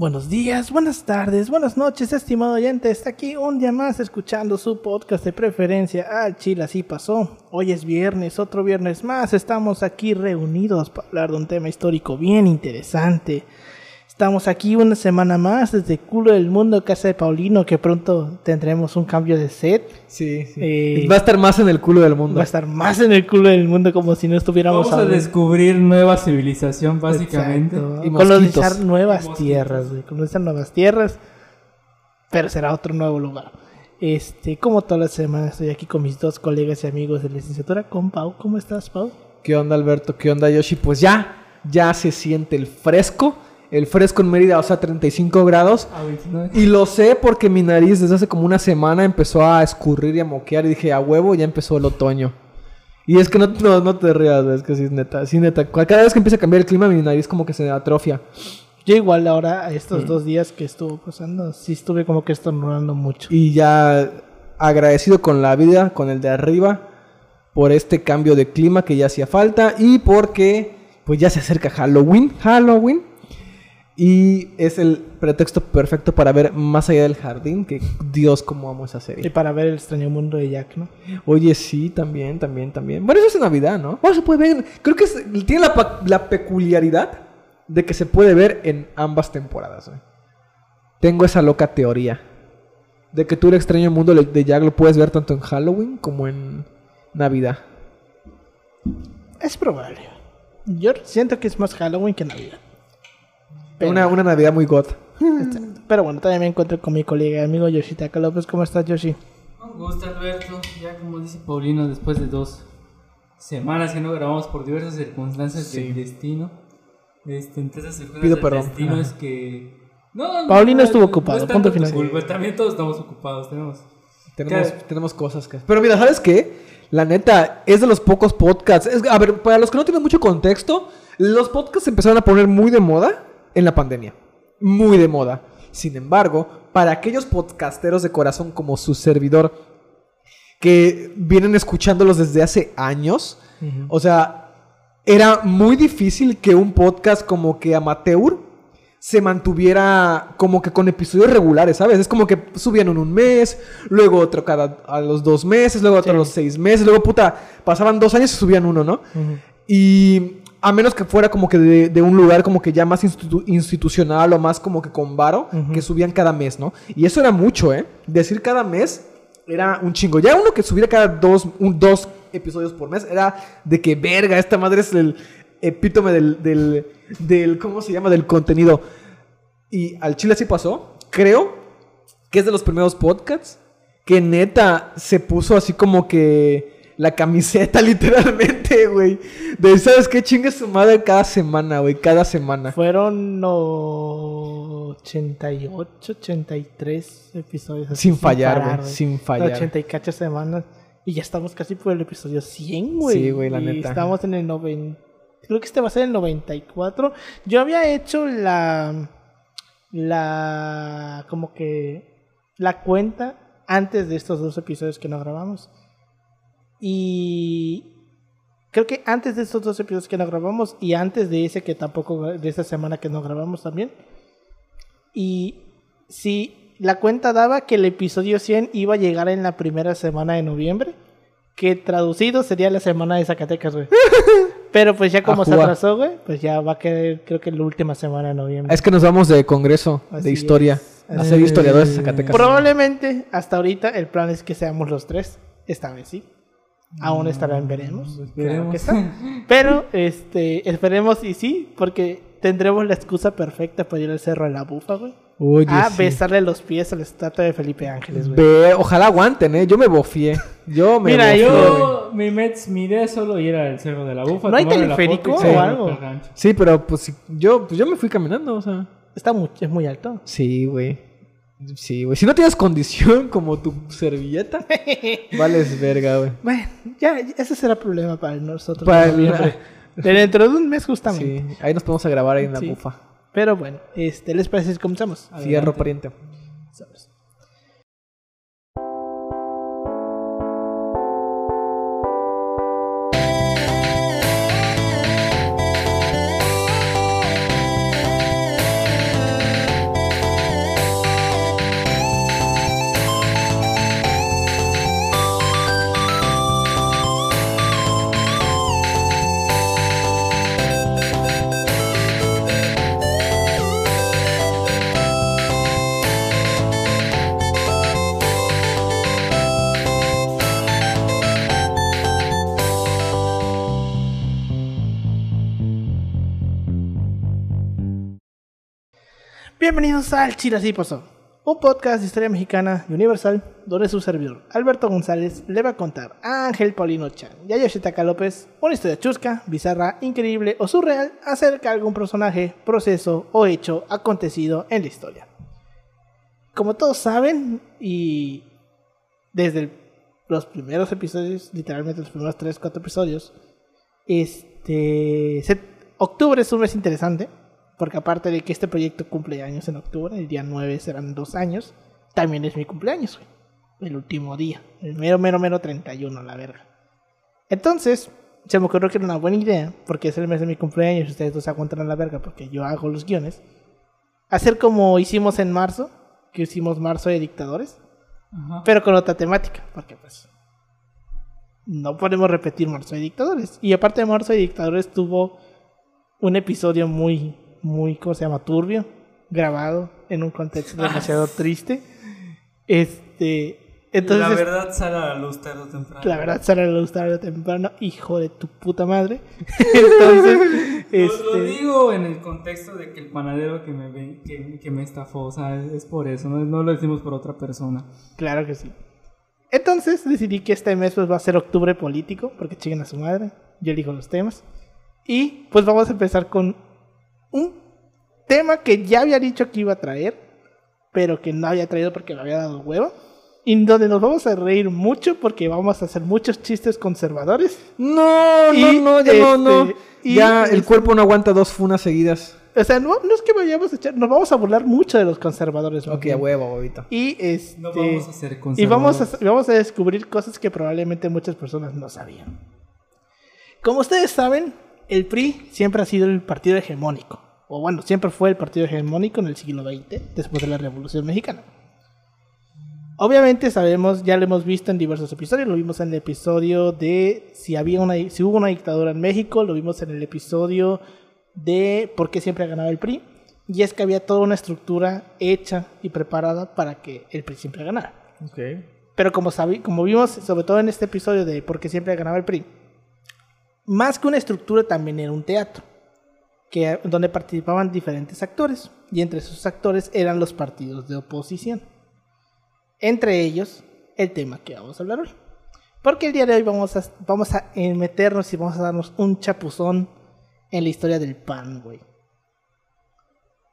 Buenos días, buenas tardes, buenas noches, estimado oyente. Está aquí un día más escuchando su podcast de preferencia. Ah, Chile, así pasó. Hoy es viernes, otro viernes más. Estamos aquí reunidos para hablar de un tema histórico bien interesante. Estamos aquí una semana más desde culo del mundo, casa de Paulino, que pronto tendremos un cambio de set. Sí, sí. Eh, Va a estar más en el culo del mundo. Va a estar más en el culo del mundo como si no estuviéramos Vamos a hablando. descubrir nueva civilización, básicamente. Exacto. Y colonizar nuevas Y tierras, güey. Colonizar nuevas tierras. Pero será otro nuevo lugar. Este, como todas las semanas, estoy aquí con mis dos colegas y amigos de licenciatura, con Pau. ¿Cómo estás, Pau? ¿Qué onda, Alberto? ¿Qué onda, Yoshi? Pues ya, ya se siente el fresco. El fresco en Mérida, o sea, 35 grados. A 29. Y lo sé porque mi nariz desde hace como una semana empezó a escurrir y a moquear. Y dije, a huevo, ya empezó el otoño. Y es que no, no, no te rías, es que sí es neta. Sí, neta. Cada vez que empieza a cambiar el clima, mi nariz como que se atrofia. Yo igual ahora, estos dos días que estuvo pasando, sí estuve como que estornudando mucho. Y ya agradecido con la vida, con el de arriba, por este cambio de clima que ya hacía falta y porque pues ya se acerca Halloween, Halloween. Y es el pretexto perfecto para ver más allá del jardín, que Dios cómo amo esa Y serie. para ver el extraño mundo de Jack, ¿no? Oye, sí, también, también, también. Bueno, eso es en Navidad, ¿no? Bueno, se puede ver, creo que es- tiene la, la peculiaridad de que se puede ver en ambas temporadas. güey. Tengo esa loca teoría. De que tú el extraño mundo de Jack lo puedes ver tanto en Halloween como en Navidad. Es probable. Yo siento que es más Halloween que Navidad. Pero- Una, una Navidad muy god. Exacto. Pero bueno, también me encuentro con mi colega y amigo Yoshitaka López. ¿Cómo estás, Yoshi? Un gusto, Alberto. Ya como dice Paulino, después de dos semanas que no grabamos por diversas circunstancias Sí. del destino. Este, entonces el juego Pido perdón. destino Ajá. es que... No, no, Paulino no, estuvo no ocupado, es punto final. culpa, También todos estamos ocupados. Tenemos... Tenemos, ¿Qué? tenemos cosas que... Pero mira, ¿sabes qué? La neta, es de los pocos podcasts. es- a ver, para los que no tienen mucho contexto, los podcasts se empezaron a poner muy de moda en la pandemia. Muy de moda. Sin embargo, para aquellos podcasteros de corazón como su servidor, que vienen escuchándolos desde hace años, o sea, era muy difícil que un podcast como que amateur se mantuviera como que con episodios regulares, ¿sabes? Es como que subían uno un mes, luego otro cada a los dos meses, luego otro Sí. a los seis meses, luego puta, pasaban dos años y subían uno, ¿no? Y a menos que fuera como que de, de un lugar como que ya más institu- institucional o más como que con varo, que subían cada mes, ¿no? Y eso era mucho, ¿eh? Decir cada mes era un chingo. Ya uno que subiera cada dos, un, dos episodios por mes era de que verga, esta madre es el epítome del, del, del, ¿cómo se llama? Del contenido. Y al chile así pasó. Creo que es de los primeros podcasts que neta se puso así como que la camiseta literalmente, güey. De, ¿sabes qué? Chingue su madre cada semana, güey. Cada semana. Fueron no, 88, 83 episodios. así, Sin fallar, güey. Sin fallar. 80 y cacho semanas. Y ya estamos casi por el episodio 100, güey. Sí, güey, la Y neta. Estamos en el 90. Creo que este va a ser el 94. Yo había hecho la. La. Como que. La cuenta antes de estos dos episodios que no grabamos. Y. Creo que antes de estos dos episodios que no grabamos y antes de ese que tampoco, de esta semana que no grabamos también. Y si la cuenta daba que el episodio 100 iba a llegar en la primera semana de noviembre, que traducido sería la semana de Zacatecas, güey. Pero pues ya como se atrasó, güey, pues ya va a quedar creo que la última semana de noviembre. Es que nos vamos de congreso, Así de historia. es. A ser Eh, historiadores de Zacatecas. Probablemente hasta ahorita el plan es que seamos los tres. Esta vez sí. Aún estará en veremos. Claro Esperemos. que está. Pero este, esperemos y sí, porque tendremos la excusa perfecta para ir al cerro de la bufa, güey. Oye, a sí. besarle los pies a la estatua de Felipe Ángeles, güey. Ve, ojalá aguanten, ¿eh? Yo me bofié. Yo me Mira, bofié, güey. Yo, mi, met- mi idea es solo ir al Cerro de la Bufa. ¿No hay teleférico o algo? Sí, pero pues yo, pues yo me fui caminando, o sea. Está muy, es muy alto. Sí, güey. Sí, güey. Si no tienes condición como tu servilleta, vales verga, güey. Bueno, ya, ese será problema para nosotros. Para el- noviembre. De dentro de un mes justamente. Sí, ahí nos podemos a grabar ahí en la Sí. bufa. Pero bueno, este, ¿les parece si comenzamos? Fierro pariente. Sabes. Bienvenidos al Chile un podcast de historia mexicana y universal donde su servidor, Alberto González, le va a contar a Ángel Paulino Chan y a Yoshitaka López una historia chusca, bizarra, increíble o surreal acerca de algún personaje, proceso o hecho acontecido en la historia. Como todos saben, y desde los primeros episodios, literalmente los primeros 3-4 episodios, este, octubre es un mes interesante, porque aparte de que este proyecto cumple años en octubre, el día 9 serán dos años, también es mi cumpleaños, güey. El último día, el mero, mero, mero 31, la verga. Entonces, se me ocurrió que era una buena idea, porque es el mes de mi cumpleaños y ustedes dos aguantan la verga porque yo hago los guiones. Hacer como hicimos en marzo, que hicimos marzo de dictadores, Ajá. pero con otra temática, porque pues no podemos repetir Marzo de Dictadores. Y aparte de Marzo de Dictadores tuvo un episodio muy, muy, ¿cómo se llama? Turbio, grabado en un contexto demasiado triste. Este, entonces, la verdad sale a la luz tarde o temprano. la verdad, Sara le gustaba temprano, hijo de tu puta madre. entonces, Lo, este, lo digo en el contexto de que el panadero que me, ve- que, que me estafó, o sea, es, es por eso, no, no lo decimos por otra persona. Claro que sí. Entonces decidí que este mes pues, va a ser octubre político, porque chinguen a su madre. Yo elijo los temas. Y pues vamos a empezar con un tema que ya había dicho que iba a traer, pero que no había traído porque me había dado huevo. Y donde nos vamos a reír mucho porque vamos a hacer muchos chistes conservadores. No, Y, no, no, ya no, no. este, y ya el este- cuerpo no aguanta dos funas seguidas. O sea, no, no es que vayamos a echar, nos vamos a burlar mucho de los conservadores. Ok, a huevo, huevito. Y este. No vamos a ser Y vamos conservadores. a, vamos a descubrir cosas que probablemente muchas personas no sabían. Como ustedes saben, el PRI siempre ha sido el partido hegemónico. O bueno, siempre fue el partido hegemónico en el siglo XX, después de la Revolución Mexicana. Obviamente sabemos, ya lo hemos visto en diversos episodios, lo vimos en el episodio de si, había una, si hubo una dictadura en México, lo vimos en el episodio de por qué siempre ha ganado el PRI. Y es que había toda una estructura hecha y preparada para que el PRI siempre ganara. Ok. Pero como, como vimos, sobre todo en este episodio de por qué siempre ganaba el PRI, más que una estructura también era un teatro, que, donde participaban diferentes actores, y entre esos actores eran los partidos de oposición. Entre ellos, el tema que vamos a hablar hoy. Porque el día de hoy vamos a, vamos a meternos y vamos a darnos un chapuzón en la historia del pan, güey.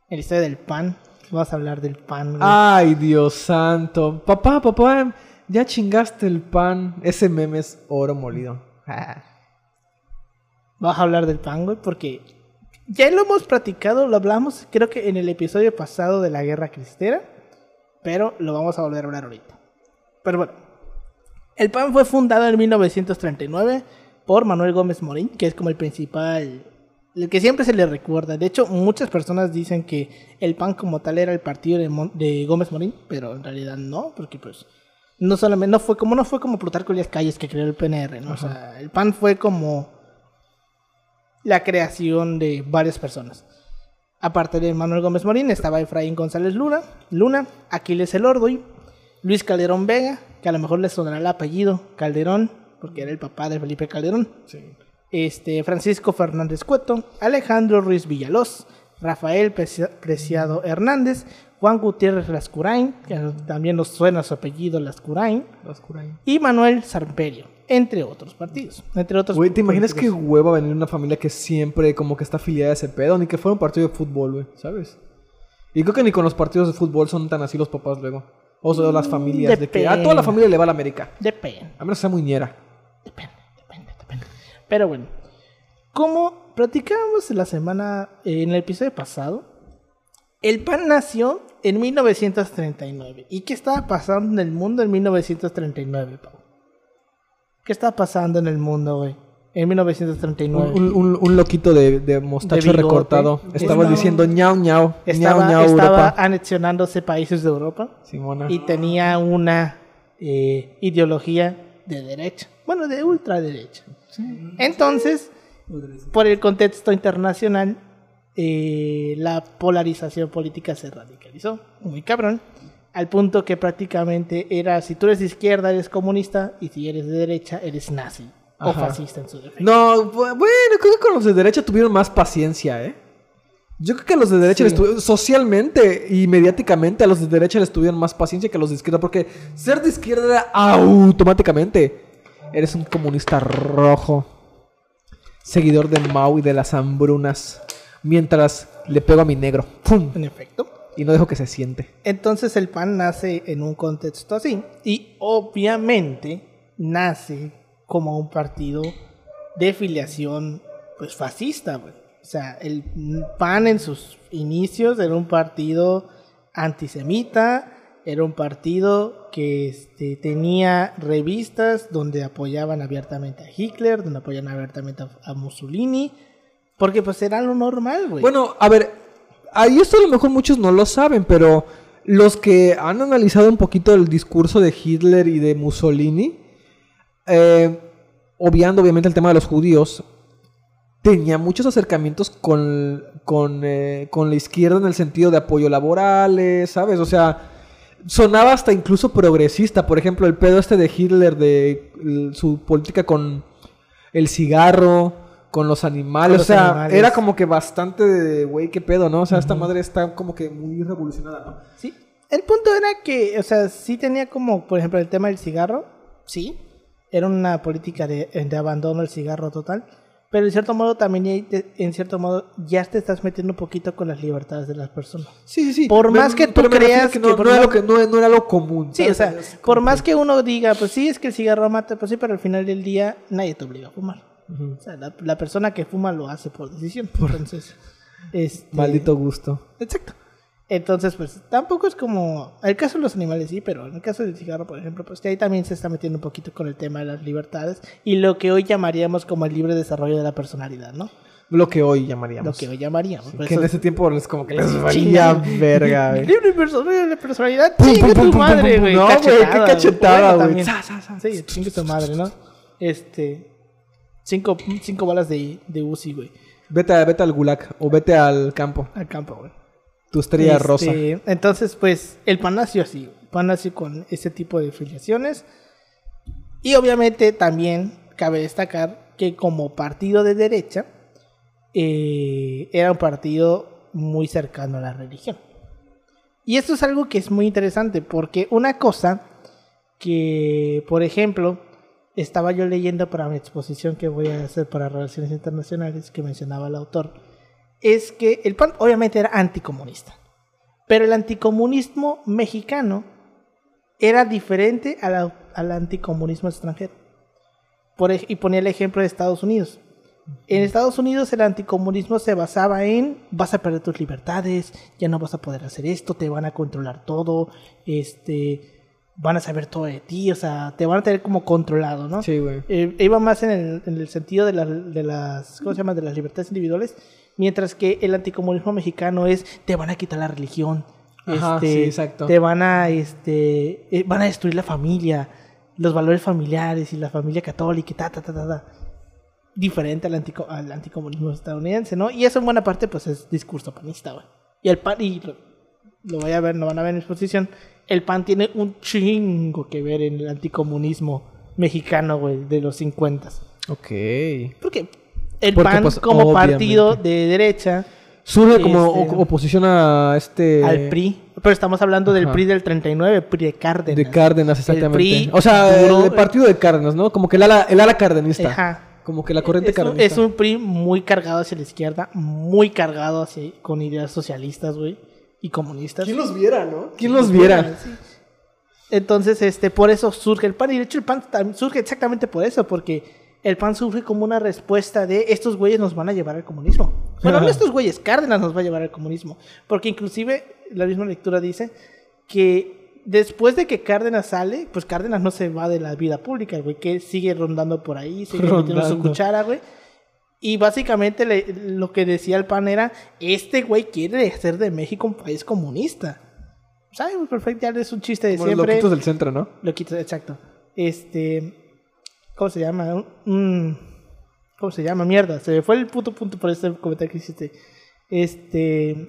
En la historia del pan, vamos a hablar del pan, güey. Ay, Dios santo. Papá, papá, ya chingaste el pan. Ese meme es oro molido. Vamos a hablar del pan, güey, porque ya lo hemos platicado, lo hablamos, creo que en el episodio pasado de la Guerra Cristera, pero lo vamos a volver a hablar ahorita. Pero bueno, el PAN fue fundado en 1939 por Manuel Gómez Morín, que es como el principal, el que siempre se le recuerda. De hecho, muchas personas dicen que el PAN como tal era el partido de, Mon- de Gómez Morín, pero en realidad no, porque pues no solamente no fue como no fue como Plutarco Elías Calles que creó el PNR, ¿no? O sea, el PAN fue como la creación de varias personas. Aparte de Manuel Gómez Morín, estaba Efraín González Luna, Luna, Aquiles Elordoy, Luis Calderón Vega, que a lo mejor les sonará el apellido Calderón, porque era el papá de Felipe Calderón. Este, Francisco Fernández Cueto, Alejandro Ruiz Villalós, Rafael Precia- Preciado Hernández, Juan Gutiérrez Lascurain, que también nos suena su apellido Lascurain, y Manuel Sarperio, entre otros partidos. Entre otros Güey, ¿te imaginas qué hueva venir una familia que siempre como que está afiliada a ese pedo? Ni que fuera un partido de fútbol, güey, ¿sabes? Y creo que ni con los partidos de fútbol son tan así los papás luego. O sea, las familias, de que a toda la familia le va a la América. Depende. A menos sea muy ñera. Depende, depende, depende. Pero bueno, como platicábamos la semana, eh, en el episodio pasado, el PAN nació en 1939. ¿Y qué estaba pasando en el mundo en 1939, Pau? ¿Qué estaba pasando en el mundo, güey? En Un, 1939. un- un- un loquito de, de mostacho De recortado. Estaba diciendo ñau ñau. estaba ñau ñau estaba Europa. anexionándose países de Europa Simona. y tenía una eh, ideología de derecha. Bueno, de ultraderecha. Entonces, por el contexto internacional, eh, la polarización política se radicalizó, muy cabrón, al punto que prácticamente era, si tú eres de izquierda, eres comunista, y si eres de derecha, eres nazi o fascista en su defecto. No, bu- bueno, creo que con los de derecha tuvieron más paciencia, ¿eh? Yo creo que a los de derecha Sí. les tuvieron- socialmente y mediáticamente a los de derecha les tuvieron más paciencia que a los de izquierda, porque ser de izquierda era automáticamente eres un comunista rojo, seguidor de Mao y de las hambrunas, mientras le pego a mi negro, ¡pum! En efecto. Y no dejo que se siente. Entonces el PAN nace en un contexto así y obviamente nace como un partido de filiación pues fascista, güey. O sea, el PAN en sus inicios era un partido antisemita, era un partido que este, tenía revistas donde apoyaban abiertamente a Hitler, donde apoyaban abiertamente a, a Mussolini, porque pues era lo normal, güey. Bueno, a ver, ahí esto a lo mejor muchos no lo saben, pero los que han analizado un poquito el discurso de Hitler y de Mussolini, eh, obviando obviamente el tema de los judíos, tenía muchos acercamientos con, con, eh, con la izquierda en el sentido de apoyo laborales, ¿sabes? O sea, sonaba hasta incluso progresista. Por ejemplo, el pedo este de Hitler, de su política con el cigarro, con los animales. Con o sea, animales. era como que bastante de, güey, qué pedo, ¿no? O sea, esta madre está como que muy revolucionada, ¿no? Sí. El punto era que, o sea, sí tenía como, por ejemplo, el tema del cigarro, sí. Era una política de, de abandono del cigarro total. Pero en cierto modo también, en cierto modo, ya te estás metiendo un poquito con las libertades de las personas. Sí, sí, sí. Por más que tú creas que no, era lo que no, no era lo común. Sí, o sea, por más que uno diga, pues sí, es que el cigarro mata, pues sí, pero al final del día nadie te obliga a fumar. O sea, la, la persona que fuma lo hace por decisión. Entonces, este, Maldito gusto. Exacto. Entonces, pues tampoco es como. El caso de los animales sí, pero en el caso del cigarro, por ejemplo, pues que ahí también se está metiendo un poquito con el tema de las libertades y lo que hoy llamaríamos como el libre desarrollo de la personalidad, ¿no? Lo que hoy llamaríamos. Lo que hoy llamaríamos. Por que en ese tiempo les como que les valía verga, güey. Libre desarrollo de la personalidad. Chingue tu madre, güey. no, güey, qué Cachetada, güey. Sí, chingue tu madre, ¿no? Este. Cinco, cinco balas de, de Uzi, güey. Vete, a- vete al gulag o vete al campo. Al campo, güey. Tu estrella Este, rosa. Entonces, pues, el PAN nació así. El PAN nació con ese tipo de filiaciones. Y obviamente también cabe destacar que como partido de derecha, eh, era un partido muy cercano a la religión. Y esto es algo que es muy interesante porque una cosa que, por ejemplo, estaba yo leyendo para mi exposición que voy a hacer para Relaciones Internacionales, que mencionaba el autor, es que el PAN obviamente era anticomunista, pero el anticomunismo mexicano era diferente al, al anticomunismo extranjero. Por y ponía el ejemplo de Estados Unidos. En Estados Unidos el anticomunismo se basaba en vas a perder tus libertades, ya no vas a poder hacer esto, te van a controlar todo, este, van a saber todo de ti, o sea, te van a tener como controlado, ¿no? Sí, güey. Eh, iba más en el, en el sentido de, la- de las ¿cómo se llama? de las libertades individuales mientras que el anticomunismo mexicano es te van a quitar la religión Ajá, este, sí, exacto. te van a este eh, van a destruir la familia los valores familiares y la familia católica y ta ta ta ta, ta. diferente al, antico- al anticomunismo estadounidense no y eso en buena parte pues es discurso panista güey. y el pan y lo, lo voy a ver no van a ver en exposición el pan tiene un chingo que ver en el anticomunismo mexicano güey de los 50 Ok. porque el Porque, PAN pues, como partido de derecha Surge como Este- oposición a este... al PRI, pero estamos hablando del. PRI del 39, PRI de Cárdenas. De Cárdenas, exactamente. PRI o sea, el partido de Cárdenas, ¿no? Como que el ala, el ala cardenista. Ajá. Como que la corriente es un, cardenista. es un PRI muy cargado hacia la izquierda, muy cargado hacia con ideas socialistas, güey, y comunistas. los viera, no? ¿Quién los viera? Sí. Entonces, este, por eso surge el PAN. Y de hecho el PAN surge exactamente por eso, porque el PAN surge como una respuesta de estos güeyes nos van a llevar al comunismo. Bueno, no estos güeyes, Cárdenas nos va a llevar al comunismo. Porque inclusive la misma lectura dice que después de que Cárdenas sale, pues Cárdenas no se va de la vida pública, güey, que sigue rondando por ahí, sigue metiendo su cuchara, güey. Y básicamente le- lo que decía el PAN era, este güey quiere hacer de México un país comunista. Sabemos perfecto, ya es un chiste de Como los siempre. loquitos del centro, ¿no? Loquitos, exacto. Este. ¿Cómo se llama? Mm, ¿Cómo se llama? Mierda, se me fue el puto punto por este comentario que hiciste. Este.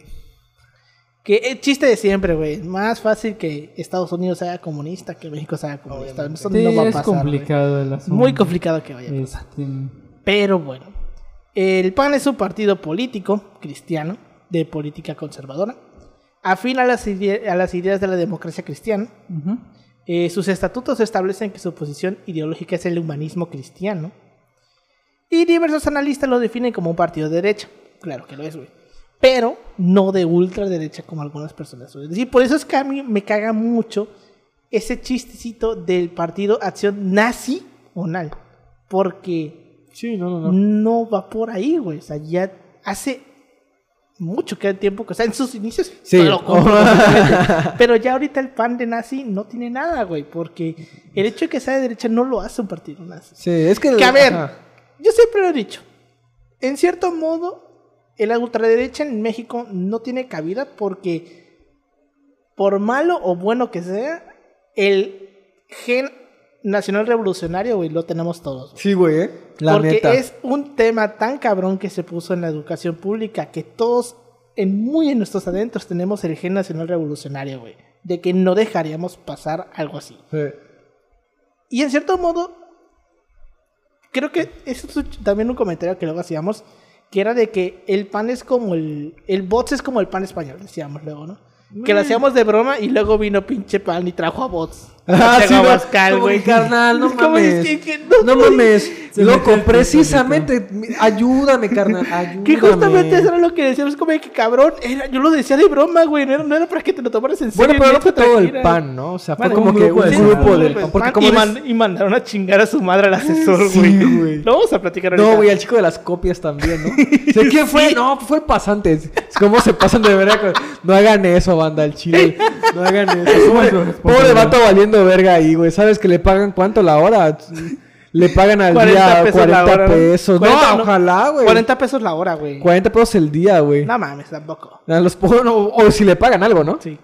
Que el chiste de siempre, güey. Más fácil que Estados Unidos sea comunista que México sea comunista. Eso Sí, no va a es pasar. güey. complicado el asunto. Muy complicado que vaya a pasar. Este, Pero bueno, el PAN es un partido político cristiano de política conservadora, afín a las, ide- a las ideas de la democracia cristiana. Eh, sus estatutos establecen que su posición ideológica es el humanismo cristiano. Y diversos analistas lo definen como un partido de derecha. Claro que lo es, güey. Pero no de ultraderecha como algunas personas. Es decir, por eso es que a mí me caga mucho ese chistecito del partido Acción Nacional. Porque Sí, no, no, no. no va por ahí, güey. O sea, ya hace mucho que tiempo que, o sea, en sus inicios, Sí. lo compro pero ya ahorita el pan de nazi no tiene nada, güey, porque el hecho de que sea de derecha no lo hace un partido nazi. Sí, es que... Que a ver, ajá. yo siempre lo he dicho, en cierto modo, el ultraderecha en México no tiene cabida porque, por malo o bueno que sea, el gen nacional revolucionario, güey, lo tenemos todos. Sí, güey, ¿eh? La Porque neta. es un tema tan cabrón que se puso en la educación pública que todos, en muy en nuestros adentros, tenemos el gen nacional revolucionario, güey. De que no dejaríamos pasar algo así. Sí. Y en cierto modo, creo que eso es también un comentario que luego hacíamos, que era de que el pan es como el... El bots es como el pan español, decíamos luego, ¿no? Que lo hacíamos de broma y luego vino pinche pan y trajo a bots. Ah, sí, Abascal, güey. que, carnal, no mames. es que- que no, mames, loco, precisamente, ayúdame, carnal, ayúdame. Que justamente eso era lo que decíamos, como que cabrón, era, yo lo decía de broma, güey, no era, no era para que te lo tomaras en serio. Bueno, pero no fue todo el pan, ¿no? O sea, fue como un que un Sí, grupo sí, del pan. Y, ves- man- y mandaron a chingar a su madre al asesor, Sí, güey. Lo vamos a platicar ahorita. No, güey, al chico de las copias también, ¿no? ¿De quién fue? Sí. No, fue el pasante. Es como se pasan de verga. con- No hagan eso, banda, al chile. No hagan eso. Pobre vato valiendo verga ahí, güey. ¿Sabes que le pagan cuánto la hora? Le pagan al 40 día pesos 40 la hora, ¿no? pesos. 40, no, no. ojalá, güey. 40 pesos la hora, güey. 40 pesos el día, güey. No mames, tampoco. A los no, o si le pagan algo, ¿no? Sí.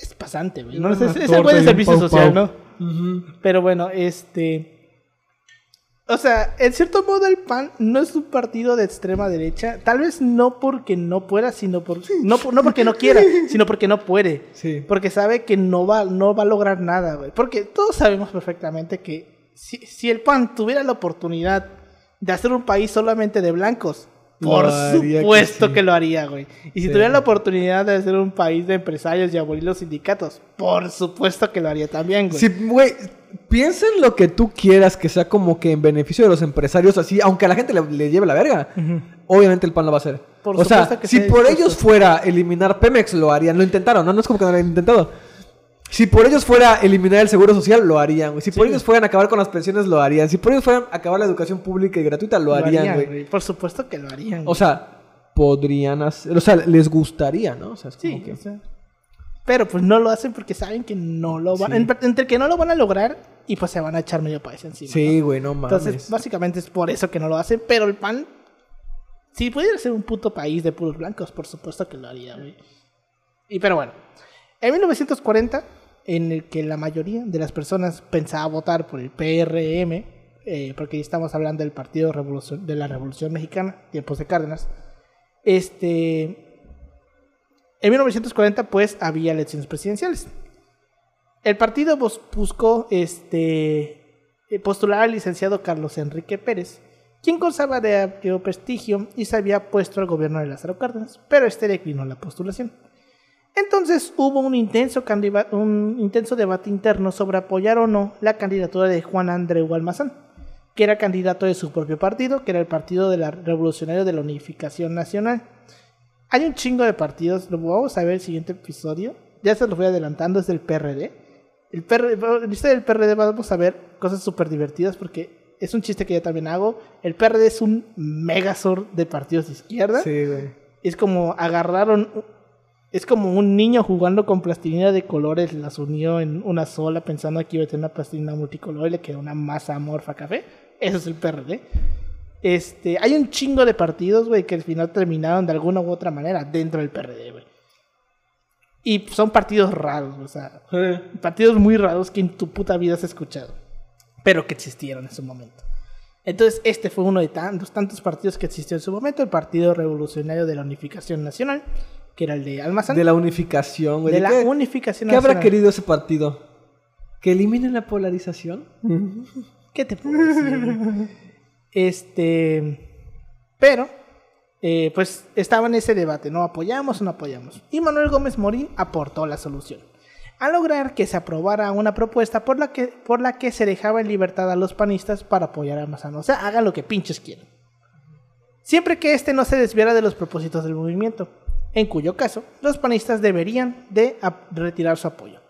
Es pasante, güey. No, es, es, es y un servicio pau social, pau. ¿no? Pero bueno, este. O sea, en cierto modo el PAN no es un partido de extrema derecha. Tal vez no porque no pueda, sino por, no, no porque no quiera, sino porque no puede. Sí. Porque sabe que no va, no va a lograr nada, güey. Porque todos sabemos perfectamente que si, si el PAN tuviera la oportunidad de hacer un país solamente de blancos, por que supuesto sí. que, lo haría, güey. Y si Sí. tuviera la oportunidad de hacer un país de empresarios y abolir los sindicatos, por supuesto que lo haría también, güey. Sí, güey, piensa en lo que tú quieras que sea como que en beneficio de los empresarios, así, aunque a la gente le, le lleve la verga. Obviamente el pan lo va a hacer. Por o sea, que si por dispuesto. ellos fuera eliminar Pemex, lo harían. Lo intentaron, ¿no? No es como que no lo hayan intentado. Si por ellos fuera eliminar el seguro social, lo harían, güey. Si por ellos fueran acabar con las pensiones, lo harían. Si por ellos fueran acabar la educación pública y gratuita, lo, harían, güey. Por supuesto que lo harían. O sea, podrían hacer. O sea, les gustaría, ¿no? O sea, es como sí, que. o sea. Pero pues no lo hacen porque saben que no lo van Sí. en- entre que no lo van a lograr y pues se van a echar medio país encima. Sí, ¿no? güey, no mames. Entonces, básicamente es por eso que no lo hacen, pero el PAN si pudiera ser un puto país de puros blancos, por supuesto que lo haría, güey. Y pero bueno, en 1940 en el que la mayoría de las personas pensaba votar por el PRM, eh, porque estamos hablando del Partido de la Revolución Mexicana, tiempos de Cárdenas, este, en 1940 pues había elecciones presidenciales. El partido bus- buscó este, eh, postular al licenciado Carlos Enrique Pérez, quien gozaba de amplio prestigio y se había puesto al gobierno de Lázaro Cárdenas, pero este declinó la postulación. Entonces hubo un intenso, un intenso debate interno sobre apoyar o no la candidatura de Juan Andreu Almazán, que era candidato de su propio partido, que era el Partido de la Revolucionario de la Unificación Nacional. Hay un chingo de partidos, lo vamos a ver el siguiente episodio, ya se los voy adelantando, es del PRD. El PRD, historia del PRD vamos a ver cosas súper divertidas porque es un chiste que yo también hago. El PRD es un megazord de partidos de izquierda. Sí, güey. Es como agarraron. Es como un niño jugando con plastilina de colores, las unió en una sola pensando que iba a tener una plastilina multicolor y le quedó una masa amorfa café. Eso es el PRD. Este, hay un chingo de partidos, güey, que al final terminaron de alguna u otra manera dentro del PRD, güey. Y son partidos raros, o sea, partidos muy raros que en tu puta vida has escuchado, pero que existieron en su momento. Entonces, este fue uno de tantos, tantos partidos que existió en su momento, el Partido Revolucionario de la Unificación Nacional, que era el de Almazán. De la unificación, güey. De la qué, Unificación ¿Qué habrá querido ese partido? ¿Que eliminen la polarización? ¿Qué te puedo decir? este. Pero. eh, pues estaba en ese debate, ¿no? ¿Apoyamos o no apoyamos? Y Manuel Gómez Morín aportó la solución. A lograr que se aprobara una propuesta por la que, por la que se dejaba en libertad a los panistas para apoyar a Mazano. O sea, hagan lo que pinches quieran. Siempre que éste no se desviara de los propósitos del movimiento, en cuyo caso los panistas deberían de retirar su apoyo.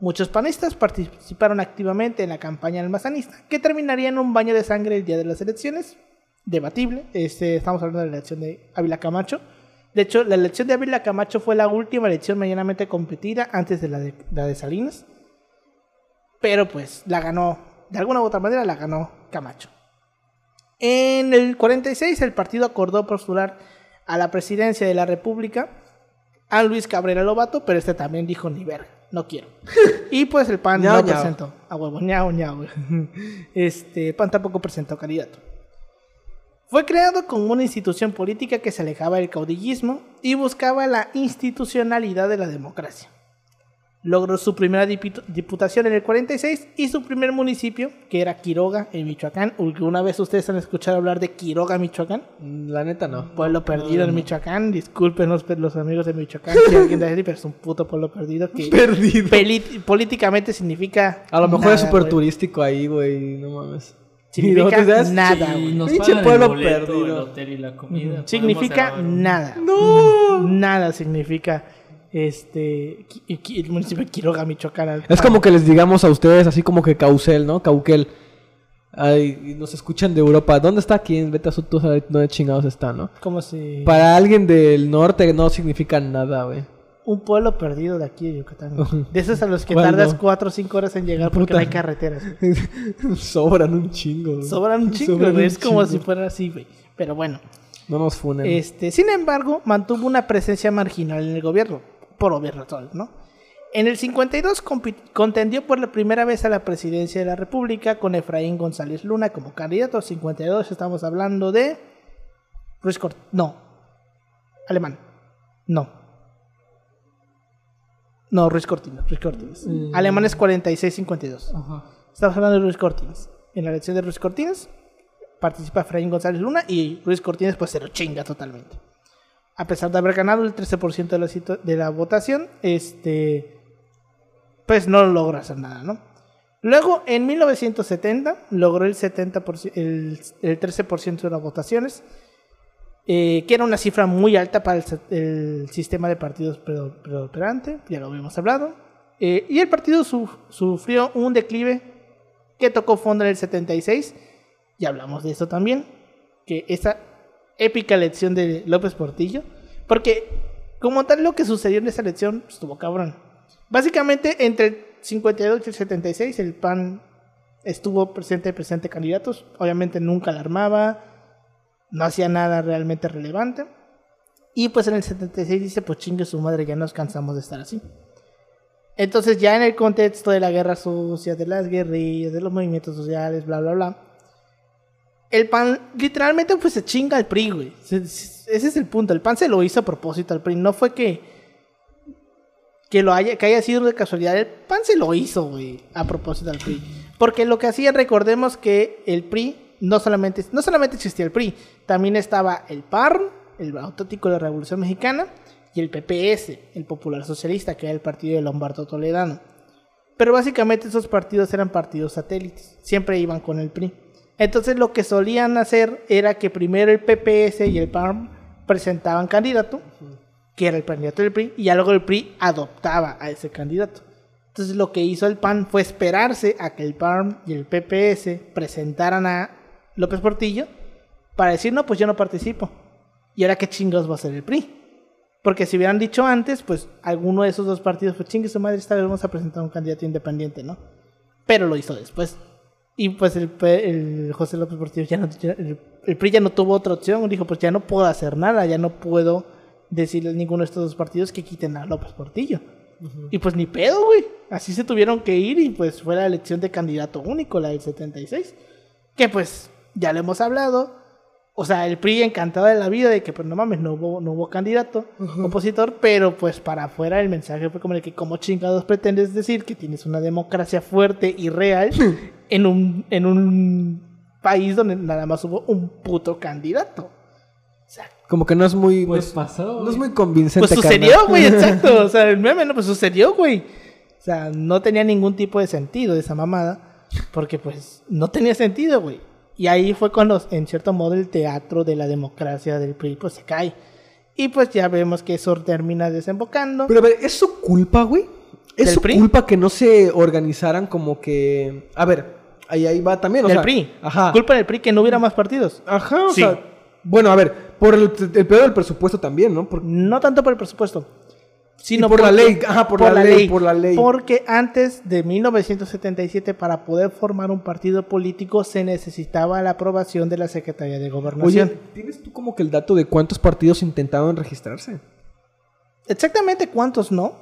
Muchos panistas participaron activamente en la campaña almazanista, que terminaría en un baño de sangre el día de las elecciones. Debatible, este, estamos hablando de la elección de Ávila Camacho. De hecho, la elección de Ávila Camacho fue la última elección medianamente competida antes de la de, la de Salinas. Pero pues la ganó, de alguna u otra manera la ganó Camacho. En el 46 el partido acordó postular a la presidencia de la República a Luis Cabrera Lobato, pero este también dijo ni verga, no quiero. Y pues el PAN no presentó. A huevo, ñao, ñao. Este, PAN tampoco presentó candidato. Fue creado como una institución política que se alejaba del caudillismo y buscaba la institucionalidad de la democracia. Logró su primera diputación en el 46 y su primer municipio, que era Quiroga, en Michoacán. ¿Alguna vez ustedes han escuchado hablar de Quiroga, Michoacán? Mm, La neta no. Pueblo perdido en Michoacán. Disculpen los, los amigos de Michoacán si alguien de ahí, pero es un puto pueblo perdido que Perdido. políticamente significa. A lo mejor nada, es súper turístico ahí, güey. No mames. Significa nada, güey. Pinche pueblo el boleto, perdido. el hotel y la comida. Significa nada. ¡No! Nada significa este el municipio de Quiroga, Michoacán. Es como que les digamos a ustedes, así como que Caucel, ¿no? Cauquel. Ay, nos escuchan de Europa. ¿Dónde está quién? Vete a su tú sabes dónde chingados está, ¿no? como si Para alguien del norte no significa nada, güey. un pueblo perdido de aquí de Yucatán. De esos a los que ¿Cuál tardas no? 4 o 5 horas en llegar porque Puta. no hay carreteras. Sobran un chingo. güey. Sobran un chingo, Sobran güey. un Es como chingo. si fuera así, güey. Pero bueno. No nos funen. Este, sin embargo, mantuvo una presencia marginal en el gobierno, por obvias razones, ¿no? En el 52 compi- contendió por la primera vez a la presidencia de la República con Efraín González Luna como candidato. 52 estamos hablando de Ruiz no. Alemán. No. No, Ruiz Cortines, Ruiz Cortines. Mm. Alemán es 46-52. Ajá. Estamos hablando de Ruiz Cortines. En la elección de Ruiz Cortines participa Efraín González Luna y Ruiz Cortines pues se lo chinga totalmente. A pesar de haber ganado el 13% de la, votación, este pues no logra hacer nada, ¿no? Luego, en 1970, logró el, 70%, el, el 13% de las votaciones, eh, que era una cifra muy alta para el, sistema de partidos predo- predominante, ya lo habíamos hablado. Eh, y el partido su- sufrió un declive que tocó fondo en el 76, y hablamos de esto también, que esa épica elección de López Portillo, porque como tal lo que sucedió en esa elección pues, estuvo cabrón. Básicamente entre el 52 y el 76 el PAN estuvo presente, presente candidatos, obviamente nunca alarmaba, no hacía nada realmente relevante. Y pues en el 76 dice, pues chingue su madre, ya nos cansamos de estar así. Entonces ya en el contexto de la guerra sucia, de las guerrillas, de los movimientos sociales, bla, bla, bla, el PAN literalmente pues se chinga al PRI, güey. Se- se- Ese es el punto. El PAN se lo hizo a propósito al PRI. No fue que, que, lo haya, que haya sido de casualidad. El PAN se lo hizo, güey, a propósito al PRI. Porque lo que hacía, recordemos que el PRI no solamente, no solamente existía el PRI, también estaba el PAR, el Auténtico de la Revolución Mexicana, y el PPS, el Popular Socialista, que era el partido de Lombardo Toledano. Pero básicamente esos partidos eran partidos satélites, siempre iban con el PRI. Entonces lo que solían hacer era que primero el PPS y el PARM presentaban candidato, que era el candidato del PRI, y ya luego el PRI adoptaba a ese candidato. Entonces lo que hizo el PAN fue esperarse a que el PARM y el PPS presentaran a López Portillo para decir, no, pues yo no participo. ¿Y ahora qué chingados va a hacer el PRI? Porque si hubieran dicho antes, pues alguno de esos dos partidos, pues chingue su madre, esta vez vamos a presentar un candidato independiente, ¿no? Pero lo hizo después. Y pues el, el José López Portillo ya no, ya- el, el PRI ya no tuvo otra opción, dijo, pues ya no puedo hacer nada, ya no puedo decirle a ninguno de estos dos partidos que quiten a López Portillo. Y pues ni pedo, güey. Así se tuvieron que ir y pues fue la elección de candidato único, la del 76. Que pues ya le hemos hablado. O sea, el PRI encantado de la vida de que pues no mames, no hubo, no hubo candidato opositor, pero pues para afuera el mensaje fue como el que como chingados pretendes decir que tienes una democracia fuerte y real en un, en un país donde nada más hubo un puto candidato. O sea, Como que no es muy. Pues no, es- pasó, no es güey. muy convincente. Pues carnal. sucedió, güey, exacto. O sea, el meme, no, pues sucedió, güey. O sea, no tenía ningún tipo de sentido esa mamada. Porque, pues, no tenía sentido, güey. Y ahí fue cuando, en cierto modo, el teatro de la democracia del PRI, pues, se cae. Y, pues, ya vemos que eso termina desembocando. Pero a ver, ¿es su culpa, güey? ¿Es ¿Del su PRI? culpa que no se organizaran como que. A ver, ahí, ahí va también, o del sea. PRI. Ajá. Culpa del PRI que no hubiera más partidos. Ajá, o Sí. sea. Bueno, a ver, por el, el pedo del presupuesto también, ¿no? Porque No tanto por el presupuesto. Y por la ley, ajá, por la ley, por la ley. Porque antes de 1977, para poder formar un partido político, se necesitaba la aprobación de la Secretaría de Oye, Gobernación. ¿tienes tú como que el dato de cuántos partidos intentaron registrarse? Exactamente cuántos no.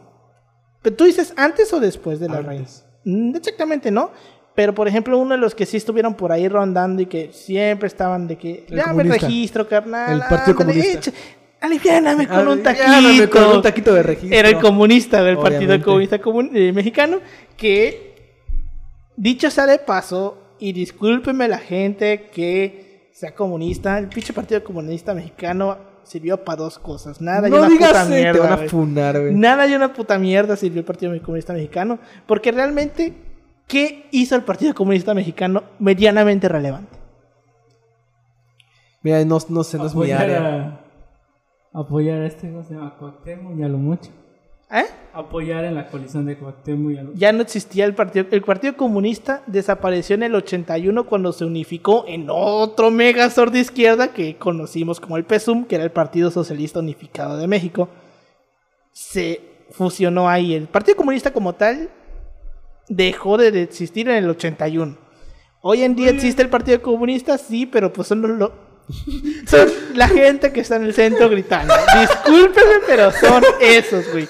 Pero tú dices antes o después de la raíz. Mm, Exactamente no. Pero por ejemplo, uno de los que sí estuvieron por ahí rondando y que siempre estaban de que El ya me registro, carnal. El Partido ándale, Comunista. Aliviáname con un taquito. con un taquito de registro. Era el comunista del Partido. Comunista Comun- eh, Mexicano. Que, dicho sea de paso, y discúlpeme la gente que sea comunista, el pinche Partido Comunista Mexicano sirvió para dos cosas. Nada y no una digas puta te mierda. van a güey. funar, güey. Nada y una puta mierda sirvió el Partido Comunista Mexicano. Porque realmente, ¿qué hizo el Partido Comunista Mexicano medianamente relevante? Mira, no, no sé, no es mi apoyar área. Apoyar a este, ¿cómo se llama? Cuauhtémoc y a lo mucho. ¿Eh? Apoyar en la coalición de Cuauhtémoc y a lo Ya no existía el Partido... El Partido Comunista desapareció en el 81 cuando se unificó en otro megazord de izquierda que conocimos como el PSUM, que era el Partido Socialista Unificado de México. Se fusionó ahí. El Partido Comunista como tal dejó de existir en el 81. Hoy en día existe el Partido Comunista, sí, pero pues son los... Son la gente que está en el centro gritando. Discúlpeme, pero son esos, güey.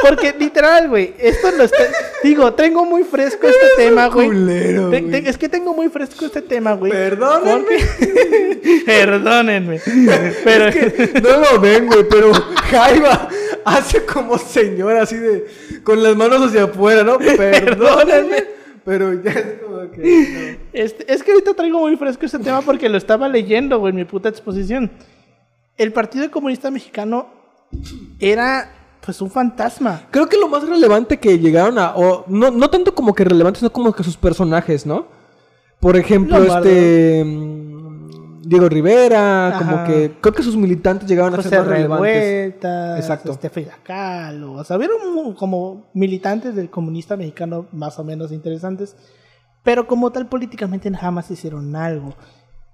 Porque literal, güey, esto lo está... Digo, tengo muy fresco este tema, güey. culero, Te- güey. te- es que tengo muy fresco este tema, güey. Perdónenme. Porque- Perdónenme. Pero... No lo ven, güey, pero Jaiba hace como señora así de. con las manos hacia afuera, ¿no? Perdónenme. Pero ya es como que. Este, es que ahorita traigo muy fresco este tema porque lo estaba leyendo, güey, en mi puta exposición. El Partido Comunista Mexicano era, pues, un fantasma. Creo que lo más relevante que llegaron a. o no, no tanto como que relevante, sino como que sus personajes, ¿no? Por ejemplo, Lombardo. este. Diego Rivera, como que. Creo que sus militantes llegaron a ser más relevantes. Exacto. este Frida Kahlo, o sea, hubieron mu- como militantes del comunista mexicano más o menos interesantes, pero como tal políticamente jamás hicieron algo.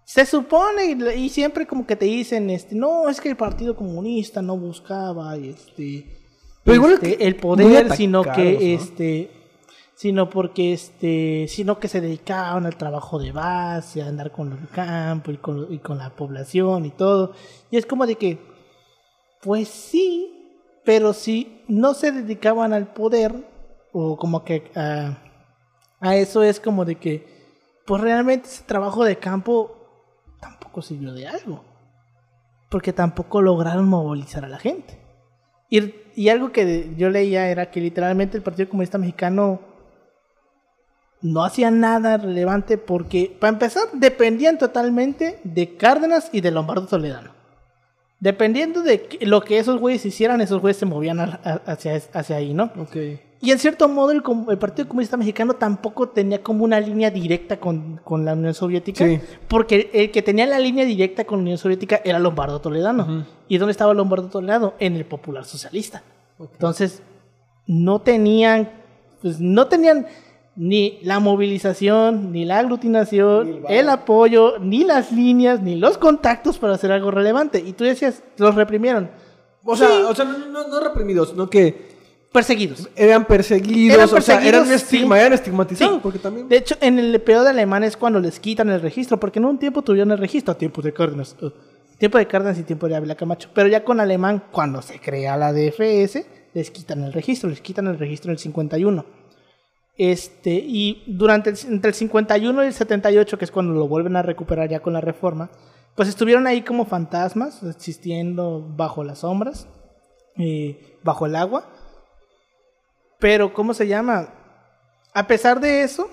Se supone y, y siempre como que te dicen, este, no, es que el Partido Comunista no buscaba, este, Pero igual este, que el poder, sino que, este, sino porque, este, sino que se dedicaban al trabajo de base, a andar con el campo y con, y con la población y todo. Y es como de que, pues sí, pero si no se dedicaban al poder, o como que a, a eso es como de que, pues realmente ese trabajo de campo tampoco sirvió de algo. Porque tampoco lograron movilizar a la gente. Y, y algo que yo leía era que literalmente el Partido Comunista Mexicano no hacía nada relevante porque, para empezar, dependían totalmente de Cárdenas y de Lombardo Toledano. Dependiendo de lo que esos güeyes hicieran, esos güeyes se movían a- a- hacia, hacia ahí, ¿no? Ok. Y en cierto modo el, Partido Comunista Mexicano tampoco tenía como una línea directa con, con la Unión Soviética, Sí. porque el, que tenía la línea directa con la Unión Soviética era Lombardo Toledano. ¿Y dónde estaba Lombardo Toledano? En el Popular Socialista. Entonces, no tenían, pues no tenían ni la movilización, ni la aglutinación, Ni el apoyo, ni las líneas, ni los contactos para hacer algo relevante. Y tú decías, los reprimieron. O sea, Sí, o sea no, no, no reprimidos, sino que perseguidos. eran perseguidos, Eran o sea, eran, estigma, sí. eran estigmatizados, Sí. porque también... De hecho, en el periodo de Alemán es cuando les quitan el registro, porque en un tiempo tuvieron el registro, a tiempo de Cárdenas. uh, tiempo de Cárdenas y tiempo de Ávila Camacho. Pero ya con Alemán, cuando se crea la DFS, les quitan el registro, les quitan el registro en el 51. Este, y durante el, entre el 51 y el 78, que es cuando lo vuelven a recuperar ya con la reforma, pues estuvieron ahí como fantasmas, existiendo bajo las sombras, eh, bajo el agua. Pero, ¿cómo se llama? A pesar de eso,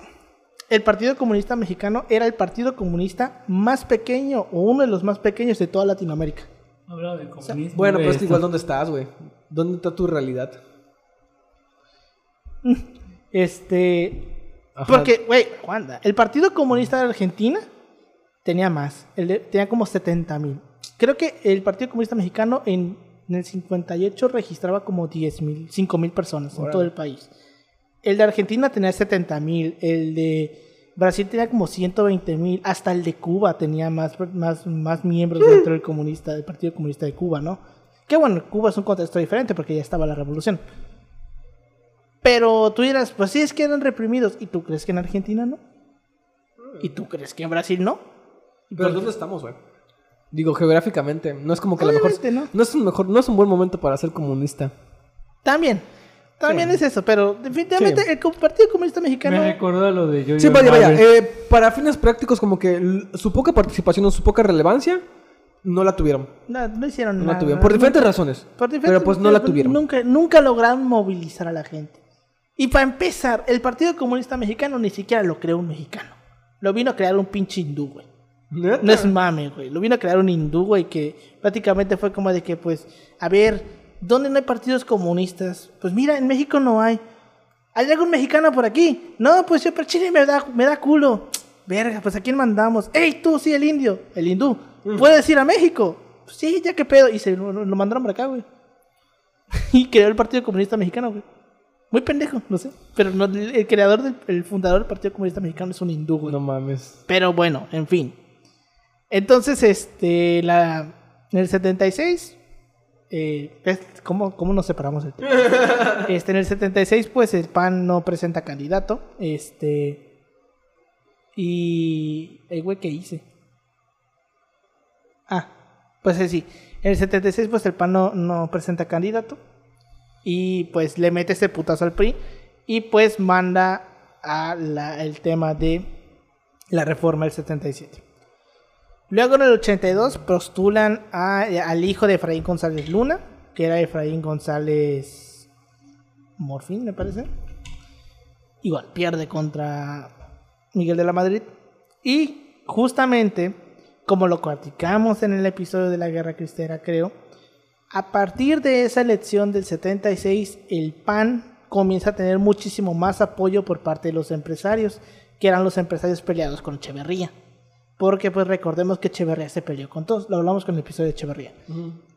el Partido Comunista Mexicano era el partido comunista más pequeño o uno de los más pequeños de toda Latinoamérica. Hablaba de comunismo. Bueno, de pero es que esto. igual, ¿dónde estás, güey? ¿Dónde está tu realidad? Este. Ajá. Porque, güey, el Partido Comunista de Argentina tenía más. El de- tenía como 70 mil. Creo que el Partido Comunista Mexicano en, en el 58 registraba como 10 mil, 5 mil personas en todo el país. El de Argentina tenía 70 mil. El de Brasil tenía como 120 mil. Hasta el de Cuba tenía más, más, más miembros dentro del, comunista, del Partido Comunista de Cuba, ¿no? Que bueno, Cuba es un contexto diferente porque ya estaba la revolución. Pero tú dirás, pues sí, es que eran reprimidos. ¿Y tú crees que en Argentina no? ¿Y tú crees que en Brasil no? Pero ¿dónde estamos, güey? Digo, geográficamente, no es como que a lo mejor... Obviamente, ¿no? No es un mejor, no es un buen momento para ser comunista. También. También Sí. es eso, pero definitivamente Sí. el Partido Comunista Mexicano... Me recordó lo de yo Sí, vaya, vaya. eh, para fines prácticos, como que su poca participación o su poca relevancia, no la tuvieron. No, no hicieron No nada. la tuvieron. Por diferentes razones. Por diferentes- pero pues no la tuvieron. Nunca, nunca lograron movilizar a la gente. Y para empezar, el Partido Comunista Mexicano ni siquiera lo creó un mexicano. Lo vino a crear un pinche hindú, güey. ¿Neta? No es mame, güey. Lo vino a crear un hindú, güey, que prácticamente fue como de que, pues, a ver, ¿dónde no hay partidos comunistas? Pues mira, en México no hay. ¿Hay algún mexicano por aquí? No, pues yo, pero Chile me da, me da culo. Verga, pues ¿a quién mandamos? ¡Ey, tú, sí, el indio! El hindú. ¿Puedes ir a México? Pues, sí, ya que pedo. Y se lo, lo mandaron para acá, güey. y creó el Partido Comunista Mexicano, güey. Muy pendejo, no sé. Pero no, el el creador, del, el fundador del Partido Comunista Mexicano es un hindú, güey. No mames. Pero bueno, en fin. Entonces, este, la, en el 76, eh, ¿cómo, ¿cómo nos separamos tema? Este, en el 76, pues el PAN no presenta candidato. Este, y, el güey, ¿qué hice? Ah, pues sí. En el 76, pues el PAN no, no presenta candidato. Y pues le mete ese putazo al PRI. Y pues manda a la- el tema de la reforma del 77. Luego en el 82 postulan a- al hijo de Efraín González Luna, que era Efraín González Morfín, me parece. Igual, pierde contra Miguel de la Madrid. Y justamente, como lo platicamos en el episodio de la Guerra Cristera, creo, a partir de esa elección del 76, el PAN comienza a tener muchísimo más apoyo por parte de los empresarios, que eran los empresarios peleados con Echeverría. Porque pues recordemos que Echeverría se peleó con todos, lo hablamos con el episodio de Echeverría,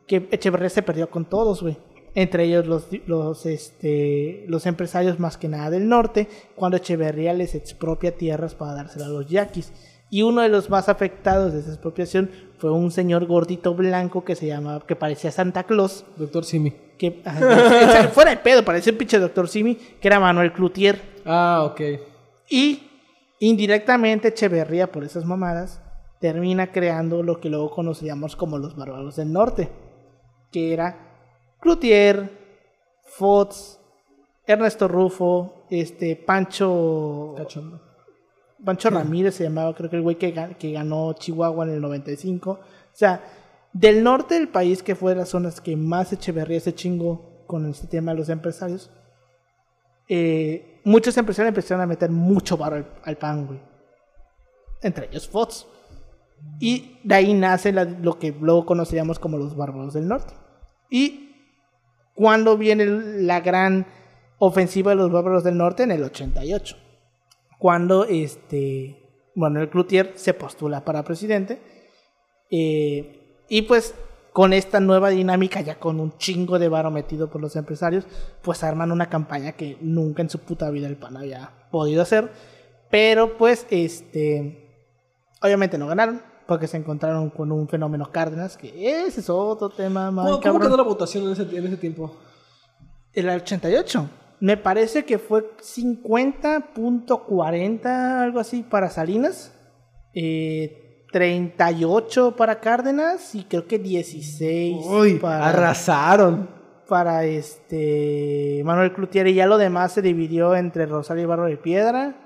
que Echeverría se perdió con todos, güey. Entre ellos los, los, este, los empresarios más que nada del norte, cuando Echeverría les expropia tierras para dárselas a los yaquis. Y uno de los más afectados de esa expropiación fue un señor gordito blanco que se llamaba, que parecía Santa Claus, Doctor Simi. que ajá, fuera de pedo, parecía un pinche doctor Simi, que era Manuel Cloutier. Ah, ok. Y indirectamente Echeverría, por esas mamadas, termina creando lo que luego conoceríamos como los bárbaros del norte, que era Cloutier, Fox, Ernesto Rufo, este Pancho Cachondo. Pancho Ramírez se llamaba, creo que el güey que, ga- que ganó Chihuahua en el 95. O sea, del norte del país, que fue de las zonas que más Echeverría se chingó con este tema de los empresarios, eh, muchos empresarios empezaron a meter mucho barro al, al pan, güey. Entre ellos Fox. Y de ahí nace la- lo que luego conoceríamos como los bárbaros del norte. Y cuando viene la gran ofensiva de los bárbaros del norte en el 88 cuando este Manuel Cloutier se postula para presidente eh, y pues con esta nueva dinámica ya con un chingo de varo metido por los empresarios pues arman una campaña que nunca en su puta vida el PAN había podido hacer pero pues este obviamente no ganaron porque se encontraron con un fenómeno Cárdenas que ese es otro tema más ¿Cómo, cómo quedó la votación en ese, en ese tiempo? el 88. Me parece que fue 50.40, algo así, para Salinas. Eh, 38 para Cárdenas y creo que 16 Uy, para, arrasaron. para este Manuel Cloutier. Y ya lo demás se dividió entre Rosario Ibarro de Piedra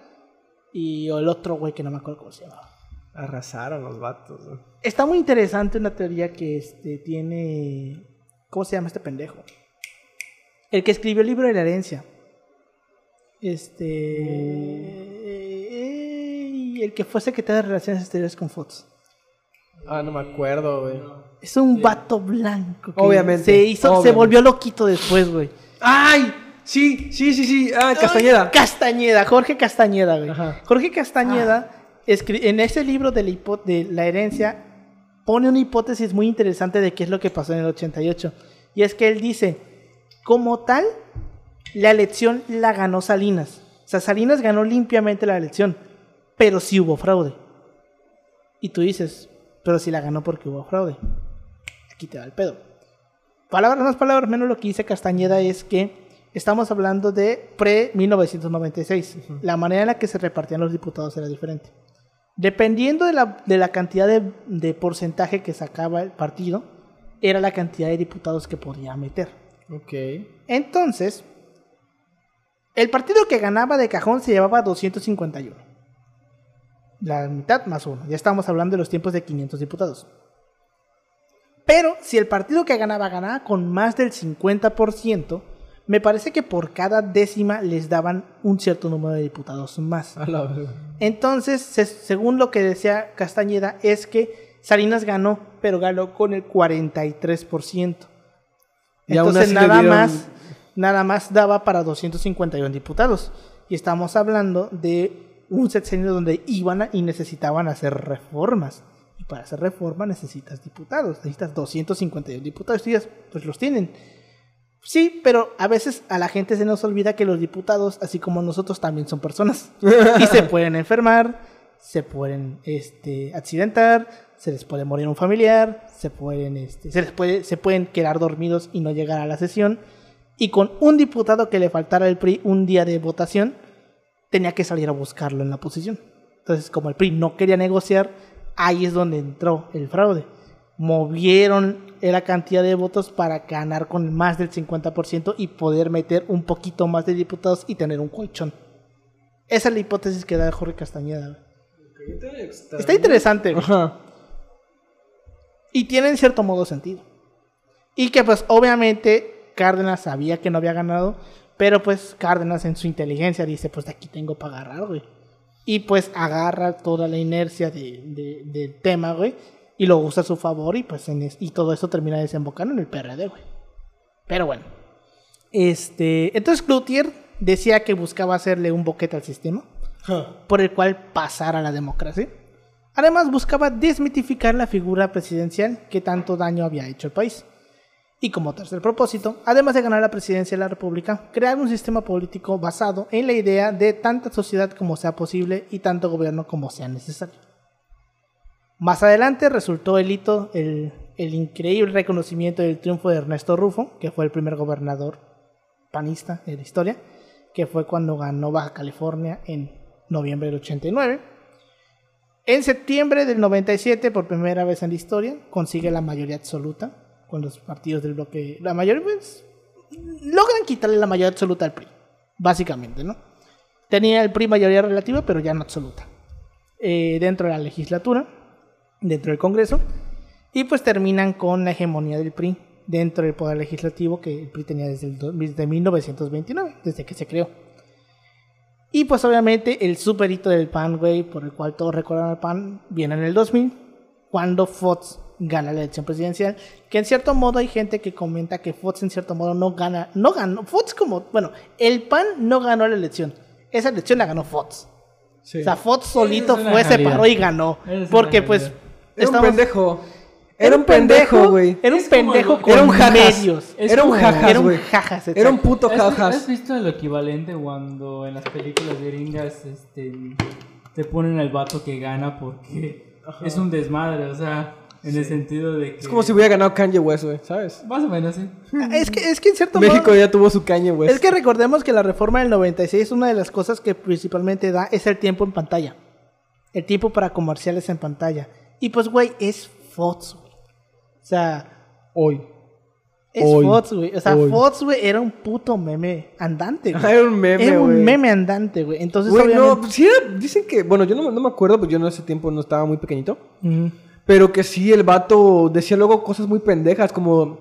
y el otro güey que no me acuerdo cómo se llamaba. Arrasaron los vatos. Está muy interesante una teoría que este, tiene... ¿Cómo se llama este pendejo? El que escribió el libro de la herencia. Este... el que fue secretario de Relaciones Exteriores con Fox. Ah, no me acuerdo, güey. Es un vato blanco. que Obviamente, Se hizo, se volvió loquito después, güey. ¡Ay! Sí, sí, sí, sí. Ah, Castañeda. Ay, Castañeda, Jorge Castañeda, güey. Ajá. Jorge Castañeda, en ese libro de la, hipo- de la herencia, pone una hipótesis muy interesante de qué es lo que pasó en el 88. Y es que él dice, como tal, la elección la ganó Salinas. O sea, Salinas ganó limpiamente la elección, pero sí hubo fraude. Y tú dices, pero si la ganó porque hubo fraude. Aquí te va el pedo. Palabras más, palabras menos, lo que dice Castañeda es que estamos hablando de pre-1996. La manera en la que se repartían los diputados era diferente. Dependiendo de la, de la cantidad de, de porcentaje que sacaba el partido, era la cantidad de diputados que podía meter. Ok. Entonces, el partido que ganaba de cajón se llevaba 251. La mitad más uno. Ya estamos hablando de los tiempos de 500 diputados. Pero si el partido que ganaba ganaba con más del 50%, me parece que por cada décima les daban un cierto número de diputados más. Entonces, se- según lo que decía Castañeda, es que Salinas ganó, pero ganó con el 43%. Y Entonces nada dieron- más, nada más daba para 251 diputados. Y estamos hablando de un sexenio donde iban a- y necesitaban hacer reformas. Y para hacer reforma necesitas diputados, necesitas 251 diputados. Y pues los tienen. Sí, pero a veces a la gente se nos olvida que los diputados, así como nosotros, también son personas. y se pueden enfermar, se pueden este, accidentar, se les puede morir un familiar, se pueden, este, se les puede, se pueden quedar dormidos y no llegar a la sesión. Y con un diputado que le faltara al PRI un día de votación, tenía que salir a buscarlo en la posición. Entonces, como el PRI no quería negociar, ahí es donde entró el fraude. Movieron la cantidad de votos para ganar con más del 50% y poder meter un poquito más de diputados y tener un colchón. Esa es la hipótesis que da Jorge Castañeda. Está interesante. Ajá. Y tiene en cierto modo sentido. Y que pues obviamente Cárdenas sabía que no había ganado, pero pues Cárdenas en su inteligencia dice, pues de aquí tengo para agarrar, güey. Y pues agarra toda la inercia de- de- del tema, güey, y lo usa a su favor y pues en es- y todo eso termina desembocando en el PRD, güey. Pero bueno. Este, entonces Cloutier decía que buscaba hacerle un boquete al sistema por el cual pasara la democracia. Además, buscaba desmitificar la figura presidencial que tanto daño había hecho al país. Y como tercer propósito, además de ganar la presidencia de la República, crear un sistema político basado en la idea de tanta sociedad como sea posible y tanto gobierno como sea necesario. Más adelante resultó el hito, el, el increíble reconocimiento del triunfo de Ernesto Rufo, que fue el primer gobernador panista en la historia, que fue cuando ganó Baja California en noviembre del 89. En septiembre del 97, por primera vez en la historia, consigue la mayoría absoluta con los partidos del bloque. La mayoría, pues, logran quitarle la mayoría absoluta al PRI, básicamente, ¿no? Tenía el PRI mayoría relativa, pero ya no absoluta. Eh, dentro de la legislatura, dentro del Congreso, y pues terminan con la hegemonía del PRI dentro del poder legislativo que el PRI tenía desde, el desde 1929, desde que se creó. Y pues obviamente el super hito del PAN, güey, por el cual todos recuerdan al PAN, viene en el 2000, cuando Fox gana la elección presidencial, que en cierto modo hay gente que comenta que Fox en cierto modo no gana, no ganó, Fox como, bueno, el PAN no ganó la elección, esa elección la ganó Fox. Sí. O sea, Fox solito es fue, se paró y ganó, es porque pues... un estamos- pendejo. Era un pendejo, güey. Era un pendejo con Era un jajas. medios. Es Era un jajas, Era un güey. jajas, Era un puto ¿Has, has jajas. visto lo equivalente cuando en las películas gringas este, te ponen al vato que gana porque es un desmadre? O sea, en el sentido de que. Es como si hubiera ganado Kanye West, güey, ¿sabes? Más o menos, sí. Es que, es que en cierto México modo... ya tuvo su Kanye West. Es que recordemos que la reforma del 96, una de las cosas que principalmente da es el tiempo en pantalla. El tiempo para comerciales en pantalla. Y pues, güey, es Fox, sea, Hoy. es Hoy. Fox, güey. O sea, Hoy. Fox, güey, era un puto meme andante, güey. Era un meme, Era un meme andante, güey. Entonces, Güey, no, obviamente... era- dicen que, bueno, yo no, no me acuerdo, porque yo en ese tiempo no estaba muy pequeñito. Pero que sí, el vato decía luego cosas muy pendejas, como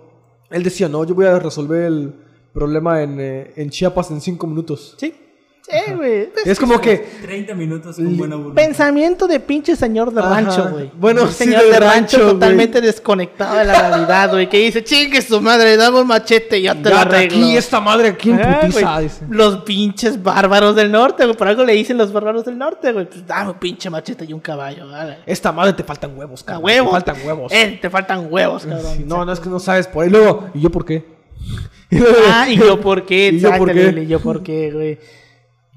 él decía, no, yo voy a resolver el problema en, eh, en Chiapas en cinco minutos. Sí. Sí, güey. Es como que 30 minutos con buena voluntad. Pensamiento de pinche señor de Ajá. rancho, güey. Bueno, Un sí, señor de de, rancho, totalmente desconectado de la realidad, güey. Que dice, chingue su madre, dame un machete y yo te lo ya arreglo. aquí esta madre aquí en Ah, putiza, güey, dice. Los pinches bárbaros del norte, güey. Por algo le dicen los bárbaros del norte, güey. Pues dame un pinche machete y un caballo, dale. Esta madre te faltan huevos, cabrón. huevos. Te faltan huevos. Eh, te faltan huevos, cabrón. Sí, no, no es que no sabes por ahí. Luego, ¿y yo por qué? Ah, y yo por qué, ¿Y yo por qué? y yo por qué, güey.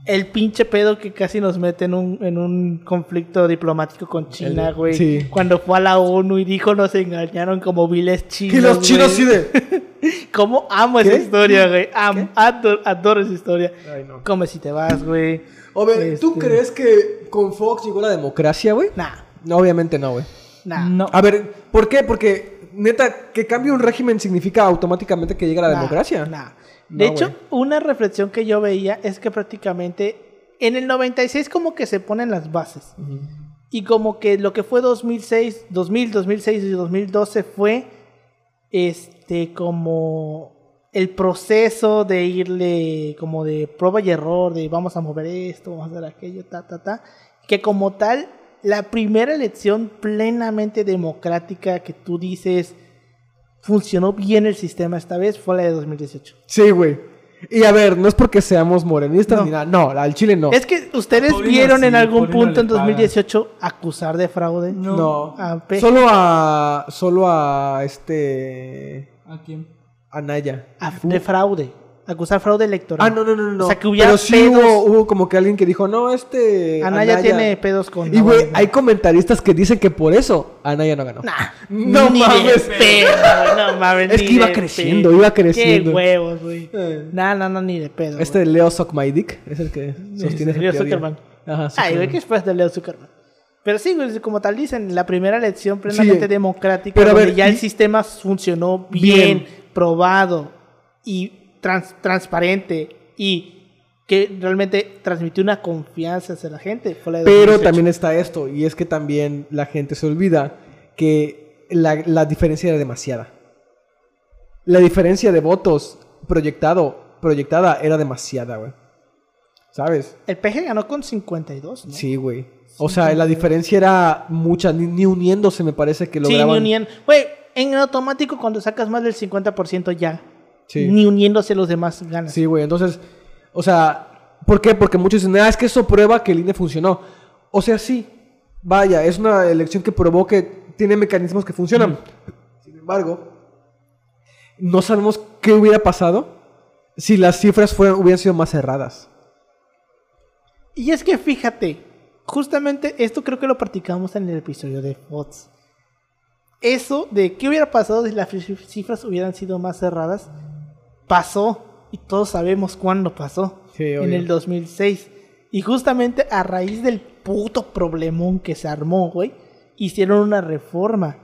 El pinche pedo que casi nos mete en un, en un conflicto diplomático con China, güey. sí. Cuando fue a la ONU y dijo nos engañaron como viles chinos. Y los chinos sí de. ¿Cómo amo esa historia, güey? Am- adoro, adoro esa historia. Ay, no. Come si te vas, güey. A ver, ¿tú Este, crees que con Fox llegó la democracia, güey? Nah, No, obviamente no, güey. nah. No. A ver, ¿por qué? Porque, neta, que cambie un régimen significa automáticamente que llega la Nah, democracia. nah. De No, hecho, una reflexión que yo veía es que prácticamente en el 96 como que se ponen las bases. Y como que lo que fue 2006, 2000, 2006 y 2012 fue este como el proceso de irle como de prueba y error, de vamos a mover esto, vamos a hacer aquello, ta, ta, ta. Que como tal, la primera elección plenamente democrática que tú dices funcionó bien el sistema esta vez fue la de 2018. Sí, güey. Y a ver, no es porque seamos morenistas No. ni nada. No, al Chile no. Es que ustedes vieron en algún punto en le paga. 2018 acusar de fraude. No. No. A Solo a. Solo a este. ¿A quién? A Naya. a- de fraude. Acusar fraude electoral. Ah, no, no, no, no. O sea, que hubiera Pero sí pedos. hubo, hubo como que alguien que dijo, no, este. Anaya, tiene pedos con. Y güey, hay comentaristas que dicen que por eso Anaya no ganó. Nah, No ni mames. de pedo, no mames. Es que iba creciendo, pedo. iba creciendo. Qué huevos, güey. Eh. No, no, no, ni de pedo. Este Leo Suck My Dick es el que sostiene Sí, Leo. Zuckerman. Ajá, Ay, güey, que después de Leo Zuckerman. Pero sí, güey, como tal dicen, la primera elección plenamente Sí. democrática, Pero a donde ver, ya y- el sistema funcionó bien, Bien. probado y trans- transparente y que realmente transmitió una confianza hacia la gente. Fue la de Pero 2018. también está esto, y es que también la gente se olvida que la, la diferencia era demasiada. La diferencia de votos proyectado, proyectada era demasiada, güey. ¿Sabes? El PG ganó con 52, ¿no? Sí, güey. O sea, la diferencia era mucha, ni, ni uniéndose me parece que Sí, ni lograban. unían. Güey, en automático cuando sacas más del 50% ya. Sí. Ni uniéndose los demás ganas. Sí, güey. Entonces, o sea, ¿por qué? Porque muchos dicen, ah, es que eso prueba que el INE funcionó. O sea, sí. Vaya, es una elección que probó que tiene mecanismos que funcionan. Sin embargo, no sabemos qué hubiera pasado si las cifras fueran, hubieran sido más cerradas. Y es que fíjate, justamente esto creo que lo practicamos en el episodio de Fox. Eso de qué hubiera pasado si las cifras hubieran sido más cerradas, pasó. Y todos sabemos cuándo pasó. Sí, en el 2006. Y justamente a raíz del puto problemón que se armó, güey, hicieron una reforma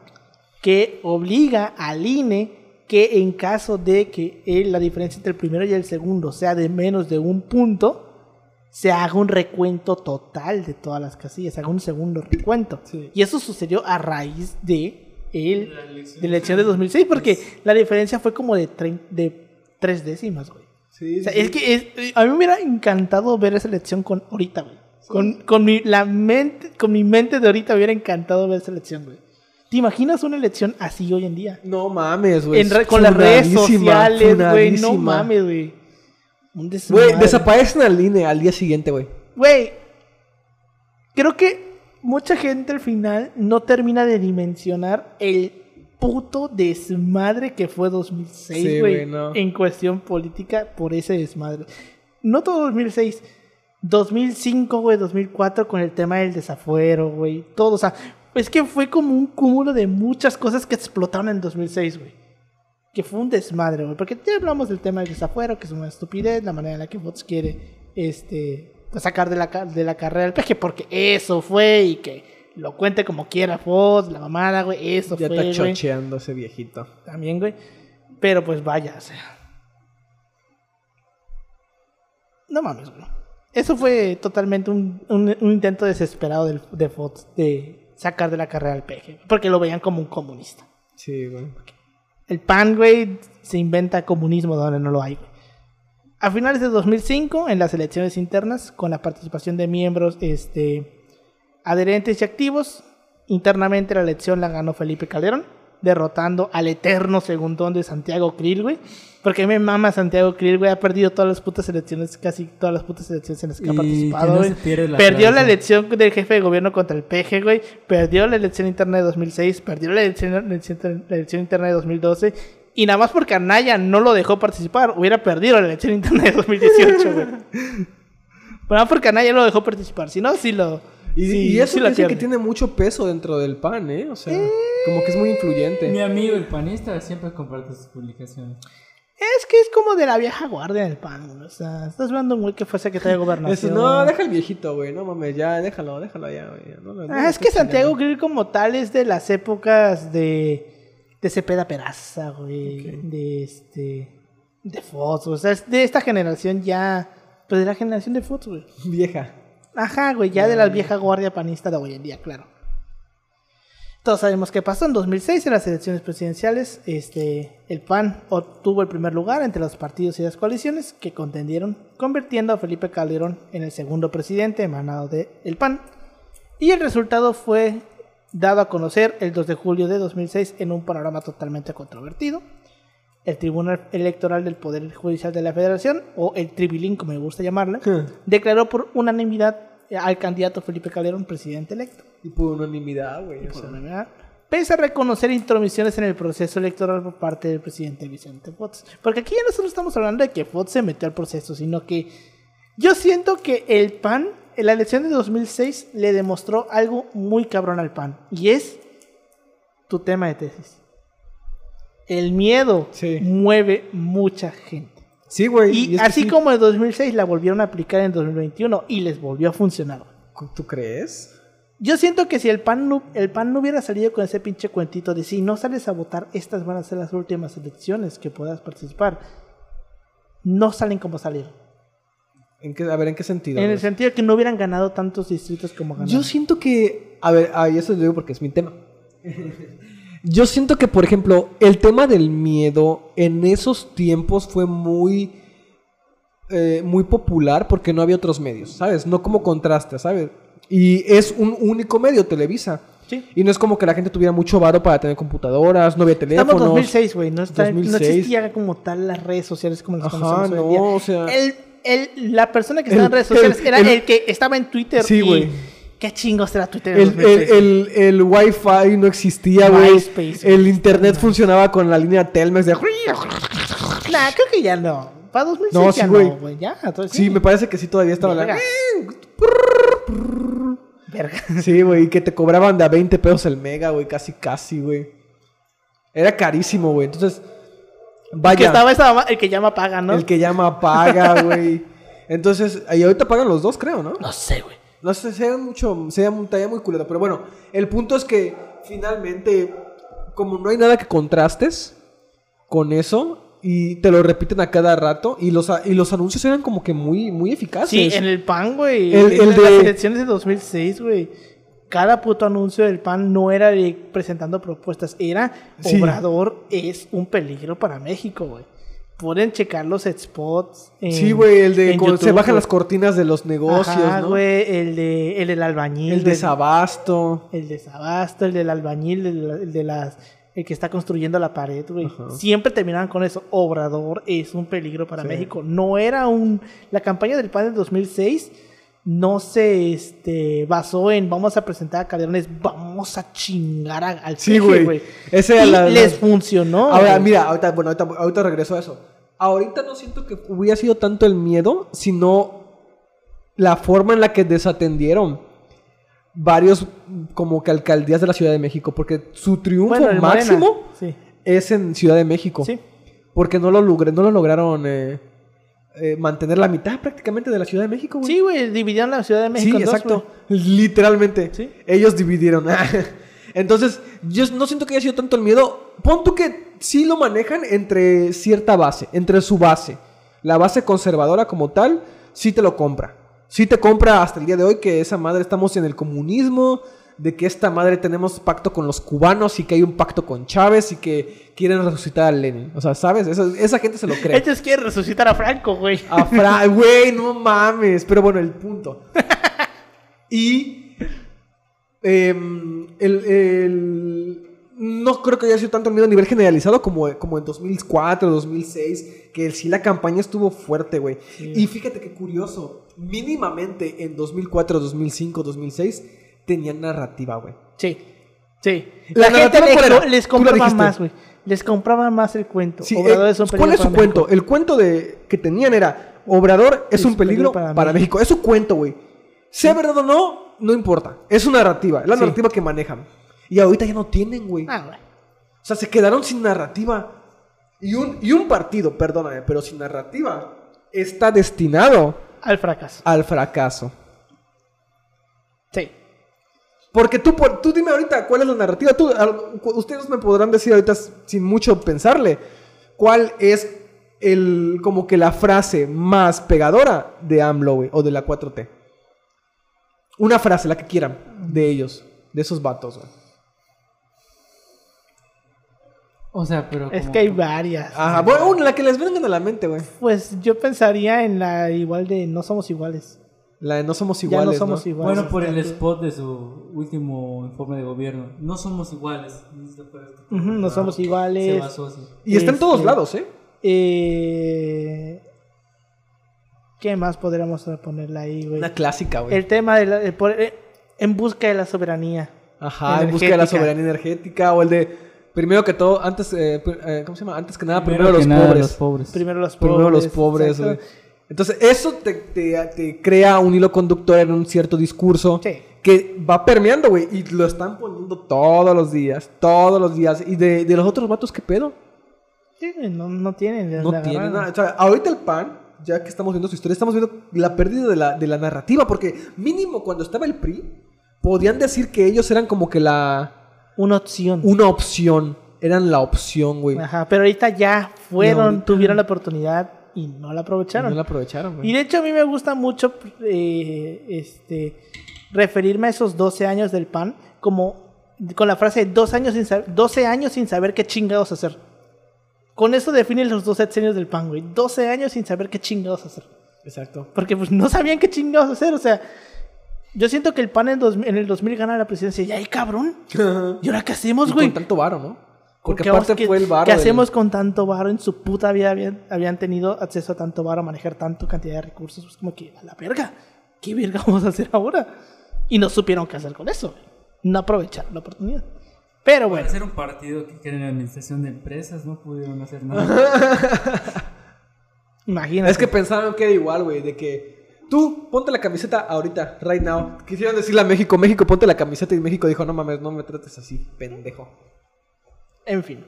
que obliga al INE que en caso de que la diferencia entre el primero y el segundo sea de menos de un punto, se haga un recuento total de todas las casillas, se haga un segundo recuento. Sí. Y eso sucedió a raíz de, el, de la elección de 2006, porque la diferencia fue como de, de tres décimas, güey. Sí, O sea, es que es- a mí me hubiera encantado ver esa elección con ahorita, güey. Con, con mi, la mente, con mi mente de ahorita me hubiera encantado ver esa elección, güey. ¿Te imaginas una elección así hoy en día? No mames, güey. Con las redes sociales, güey. No mames, güey. Un Güey, desaparecen al INE al día siguiente, güey. Güey, creo que mucha gente al final no termina de dimensionar el puto desmadre que fue 2006, Sí, güey, no. en cuestión política por ese desmadre. No todo 2006, 2005, güey, 2004 con el tema del desafuero, güey, todo, o sea, es que fue como un cúmulo de muchas cosas que explotaron en 2006, güey. Que fue un desmadre, güey. Porque ya hablamos del tema del desafuero, que es una estupidez, la manera en la que Fox quiere este, sacar de la, de la carrera el peje, porque eso fue y que lo cuente como quiera Fox, la mamada, güey, eso Ya fue, está güey. chocheando ese viejito. También, güey. Pero pues vaya, o sea. No mames, güey. Eso fue totalmente un, un- un intento desesperado de Fox de sacar de la carrera al peje, porque lo veían como un comunista. Sí, güey. El PAN, güey, se inventa comunismo donde no lo hay, güey. A finales de 2005, en las elecciones internas, con la participación de miembros este, adherentes y activos, internamente la elección la ganó Felipe Calderón, derrotando al eterno segundón de Santiago Krill, güey. Porque me mama Santiago Krill, güey. Ha perdido todas las putas elecciones, casi todas las putas elecciones en las que ha participado, no güey. Perdió la elección del jefe de gobierno contra el PG, güey. Perdió la elección interna de 2006. Perdió la elección, la elección- interna de 2012. Y nada más porque Anaya no lo dejó participar, hubiera perdido la elección interna de 2018, güey. Nada más porque Anaya lo dejó participar. Si no, sí lo. Y, sí- y eso sí la dicen que tiene mucho peso dentro del PAN, ¿eh? O sea, como que es muy influyente. Mi amigo el panista siempre comparte sus publicaciones. Es que es como de la vieja guardia del PAN, güey. O sea, estás hablando un güey que fue secretario de gobernación. Eso, no, deja el viejito, güey. No mames, ya, déjalo, déjalo ya, güey. No, no, no Ah, es que Santiago. Grill como tal es de las épocas de de Cepeda Peraza, güey, de este de Fox, o sea, es de esta generación ya pues de la generación de Fox, güey. Vieja. Ajá, güey, ya de la vieja guardia panista de hoy en día, claro. Todos sabemos qué pasó en 2006 en las elecciones presidenciales. Este, el PAN obtuvo el primer lugar entre los partidos y las coaliciones que contendieron, convirtiendo a Felipe Calderón en el segundo presidente emanado de el PAN. Y el resultado fue dado a conocer el 2 de julio de 2006 en un panorama totalmente controvertido. El Tribunal Electoral del Poder Judicial de la Federación, o el Tribilín como me gusta llamarle, declaró por unanimidad al candidato Felipe Calderón presidente electo. Y por unanimidad, güey. Por sea. unanimidad, Pese a reconocer intromisiones en el proceso electoral por parte del presidente Vicente Fox. Porque aquí ya no solo estamos hablando de que Fox se metió al proceso, sino que yo siento que el PAN, en la elección de 2006, le demostró algo muy cabrón al PAN. Y es tu tema de tesis. El miedo Sí. mueve mucha gente. Sí, güey. Y, que así sí. como en 2006 la volvieron a aplicar en 2021 y les volvió a funcionar. ¿Tú crees? Yo siento que si el PAN, no, el PAN no hubiera salido con ese pinche cuentito de si no sales a votar, estas van a ser las últimas elecciones que puedas participar, no salen como salieron. ¿En qué, a ver, ¿en qué sentido? En el sentido de que no hubieran ganado tantos distritos como ganaron. Yo siento que. A ver, ah, y eso lo digo porque es mi tema. Yo siento que, por ejemplo, el tema del miedo en esos tiempos fue muy. eh, muy popular porque no había otros medios, ¿sabes? No como contraste, ¿sabes? Y es un único medio, Televisa. Sí. Y no es como que la gente tuviera mucho varo para tener computadoras, no había teléfonos. Estamos en 2006, güey. No, está- no 2006. existía como tal las redes sociales como las Ajá, conocemos hoy en no, día. o sea- El, el- la persona que El- estaba en redes sociales era el- que estaba en Twitter. Sí, y- güey. ¿Qué chingos era Twitter en El, el, 2006? el, el Wi-Fi no existía, güey. El internet funcionaba con la línea Telmex de... Nah, creo que ya no. Para 2006 No, sí, ya güey. no, güey. Ya, entonces Sí, me parece que sí todavía estaba la... Verga. Verga. Sí, güey, y que te cobraban de a 20 pesos el mega, güey, casi, casi, güey. Era carísimo, güey. Entonces, vaya, Que estaba esa mamá- el que llama paga, ¿no? el que llama paga, güey. Entonces, y ahorita pagan los dos, creo, ¿no? No sé, güey. No sé, sea mucho, sea un talla muy culero, pero bueno, el punto es que finalmente, como no hay nada que contrastes con eso, y te lo repiten a cada rato, y los, y los anuncios eran como que muy, muy eficaces. Sí, en el PAN, güey. El- en el las de- elecciones de 2006, güey. Cada puto anuncio del PAN no era de presentando propuestas. Era Sí. Obrador es un peligro para México, güey. Pueden checar los spots. en- Sí, güey, el de cuando se YouTube, bajan güey. las cortinas de los negocios, Ajá, ¿no? güey. El, de, el del albañil. El desabasto. El desabasto, el del albañil, el, el de las el que está construyendo la pared, güey. Siempre terminaban con eso. Obrador es un peligro para Sí. México. No era un la campaña del PAN del 2006 no se este basó en vamos a presentar a Calderón, es vamos a chingar a- al Sí, güey. Ese Y la- la- les funcionó. Ahora, güey. mira, ahorita, bueno, ahorita, ahorita regreso a eso. Ahorita no siento que hubiera sido tanto el miedo, sino la forma en la que desatendieron varios como que alcaldías de la Ciudad de México, porque su triunfo Bueno, máximo Sí. es en Ciudad de México. Sí. Porque no lo, logré, no lo lograron eh, eh, mantener la mitad prácticamente de la Ciudad de México, güey. Sí, güey, dividieron la Ciudad de México Sí, en exacto. Literalmente. Sí. Ellos dividieron. Entonces, yo no siento que haya sido tanto el miedo. Pon tú que sí lo manejan entre cierta base, entre su base. La base conservadora como tal, sí te lo compra. Sí te compra hasta el día de hoy que esa madre estamos en el comunismo, de que esta madre tenemos pacto con los cubanos y que hay un pacto con Chávez y que quieren resucitar a Lenin. O sea, ¿sabes? Esa, esa gente se lo cree. Ellos quieren resucitar a Franco, güey. A Fra- güey, no mames. Pero bueno, el punto. Y. em, el, el- no creo que haya sido tanto el miedo a nivel generalizado como, como en 2004, 2006, que sí la campaña estuvo fuerte, güey. Y fíjate qué curioso, mínimamente en 2004, 2005, 2006 tenían narrativa, güey. Sí, sí. La La, gente les, compraba más, güey. Les compraba más el cuento. Sí, Obrador eh, es un ¿Cuál es su para cuento? México. El cuento de que tenían era Obrador es, un peligro, para, México. Es su cuento, güey. Sea verdad o no, no importa. Es su narrativa, es la Sí. narrativa que manejan. Y ahorita ya no tienen, güey. Ah, güey. O sea, se quedaron sin narrativa. Y un, y un partido, perdóname, pero sin narrativa, está destinado Al fracaso. al fracaso. Sí. Porque tú, por- tú dime ahorita cuál es la narrativa. Tú, ustedes me podrán decir ahorita sin mucho pensarle cuál es el como que la frase más pegadora de AMLO, güey, o de la 4T. Una frase, la que quieran, de ellos, de esos vatos, güey. O sea, pero. Es como- que hay varias. Ajá, bueno, la que les vengan a la mente, güey. Pues yo pensaría en la igual de no somos iguales. La de no somos ya iguales, no somos ¿no? iguales. Bueno, por el spot de su último informe de gobierno. No somos iguales. No somos iguales. Se basó así. Y está en todos Este, lados, ¿eh? Eh, ¿Qué más podríamos ponerla ahí, güey? Una clásica, güey. El tema de la, el eh, en busca de la soberanía. Ajá, en busca de la soberanía energética o el de primero que todo, antes, eh, eh, ¿cómo se llama? Antes que nada, primero, Primero los que nada, pobres. los pobres. Primero los pobres. Primero los pobres, exacto. Entonces, eso te, te- te crea un hilo conductor en un cierto discurso Sí. que va permeando, güey. Y lo están poniendo todos los días, todos los días. Y de, de los otros vatos, ¿qué pedo? Sí, no, no tienen. No tienen nada. O sea, ahorita el PAN, ya que estamos viendo su historia, estamos viendo la pérdida de la, de la narrativa. Porque mínimo cuando estaba el PRI, podían decir que ellos eran como que la... Una opción. Una opción. Eran la opción, güey. Ajá, pero ahorita ya fueron, ahorita- tuvieron la oportunidad y no la Y aprovecharon. No la aprovecharon, güey. Y de hecho a mí me gusta mucho eh, este, referirme a esos 12 años del PAN como con la frase de dos años sin sab- 12 años sin saber qué chingados hacer. Con eso definen los dos sexenios del PAN, güey. 12 años sin saber qué chingados hacer. Exacto. Porque pues no sabían qué chingados hacer, o sea... Yo siento que el PAN en, dos- en el 2000 gana la presidencia. Y ay, cabrón. ¿Y ahora qué hacemos, Y güey? con tanto varo, ¿no? Porque ¿Qué aparte fue el varo. ¿Qué del- hacemos con tanto varo? En su puta vida habían, habían tenido acceso a tanto varo, a manejar tanto cantidad de recursos. Pues como que, a la verga. ¿Qué verga vamos a hacer ahora? Y no supieron qué hacer con eso. No aprovecharon la oportunidad. Pero bueno, Para ser un partido que en la administración de empresas, no pudieron hacer nada. imagínate. Es que pensaron que era igual, güey, de que tú ponte la camiseta ahorita, right now. Quisieron decirle a México, México, ponte la camiseta y México dijo, no mames, no me trates así, pendejo. En fin.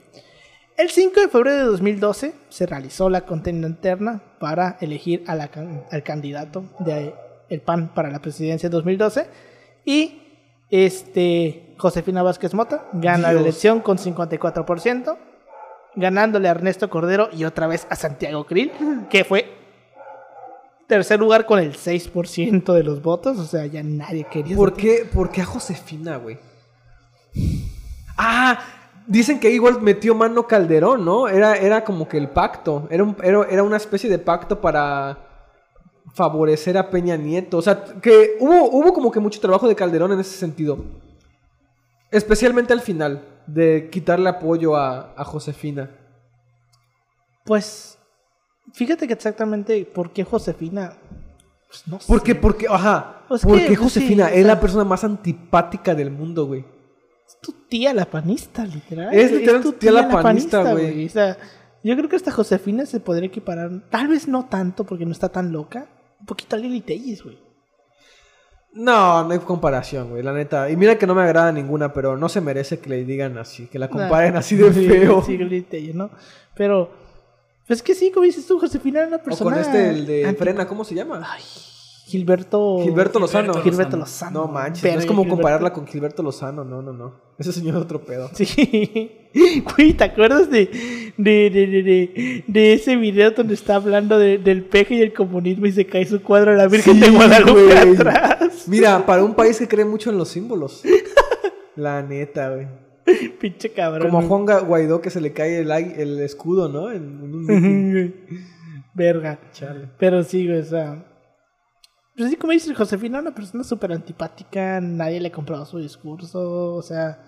El 5 de febrero de 2012 se realizó la contienda interna para elegir a la can- al candidato de el PAN para la presidencia de 2012 y este Josefina Vázquez Mota gana la elección con 54%, ganándole a Ernesto Cordero y otra vez a Santiago Krill, que fue tercer lugar con el 6% de los votos, o sea, ya nadie quería ¿Por qué, ¿Por qué a Josefina, güey? Ah, dicen que igual metió mano Calderón, ¿no? Era, era como que el pacto, era, un- era, era una especie de pacto para favorecer a Peña Nieto. O sea, que hubo, hubo como que mucho trabajo de Calderón en ese sentido. Especialmente al final, de quitarle apoyo a, a Josefina. Pues fíjate que exactamente por qué Josefina pues, no sé. Porque, porque, ajá. Pues porque que, Josefina sí, es la persona más antipática del mundo, güey. Es tu tía la panista, literal. Es literal tu tía la panista, güey. O sea, yo creo que esta Josefina se podría equiparar, tal vez no tanto porque no está tan loca, un poquito a Lili Telles, güey. No, no hay comparación, güey, la neta. Y mira que no me agrada ninguna, pero no se merece que le digan así, que la comparen así de Sí, feo. Sí, Lili ¿no? Pero, pues es que sí, como dices tú, Josefina era una o persona... con este, el de Frena, ¿cómo se llama? Ay, Gilberto... Gilberto Lozano. Gilberto Lozano. No manches, Verga, no es como Gilberto. compararla con Gilberto Lozano, no, no, no. Ese señor es otro pedo. Sí. Güey, ¿te acuerdas de, de, de, de, de, de ese video donde está hablando de- del peje y el comunismo y se cae su cuadro a la Virgen Sí, de Guadalupe güey. atrás? Mira, para un país que cree mucho en los símbolos. La neta, güey. Pinche cabrón. Como a Juan Guaidó que se le cae el, el escudo, ¿no? En, en un. Verga. Chale. Pero sí, güey, o sea. Pues sí, como dices, Josefina, una persona súper antipática, nadie le compraba su discurso, o sea.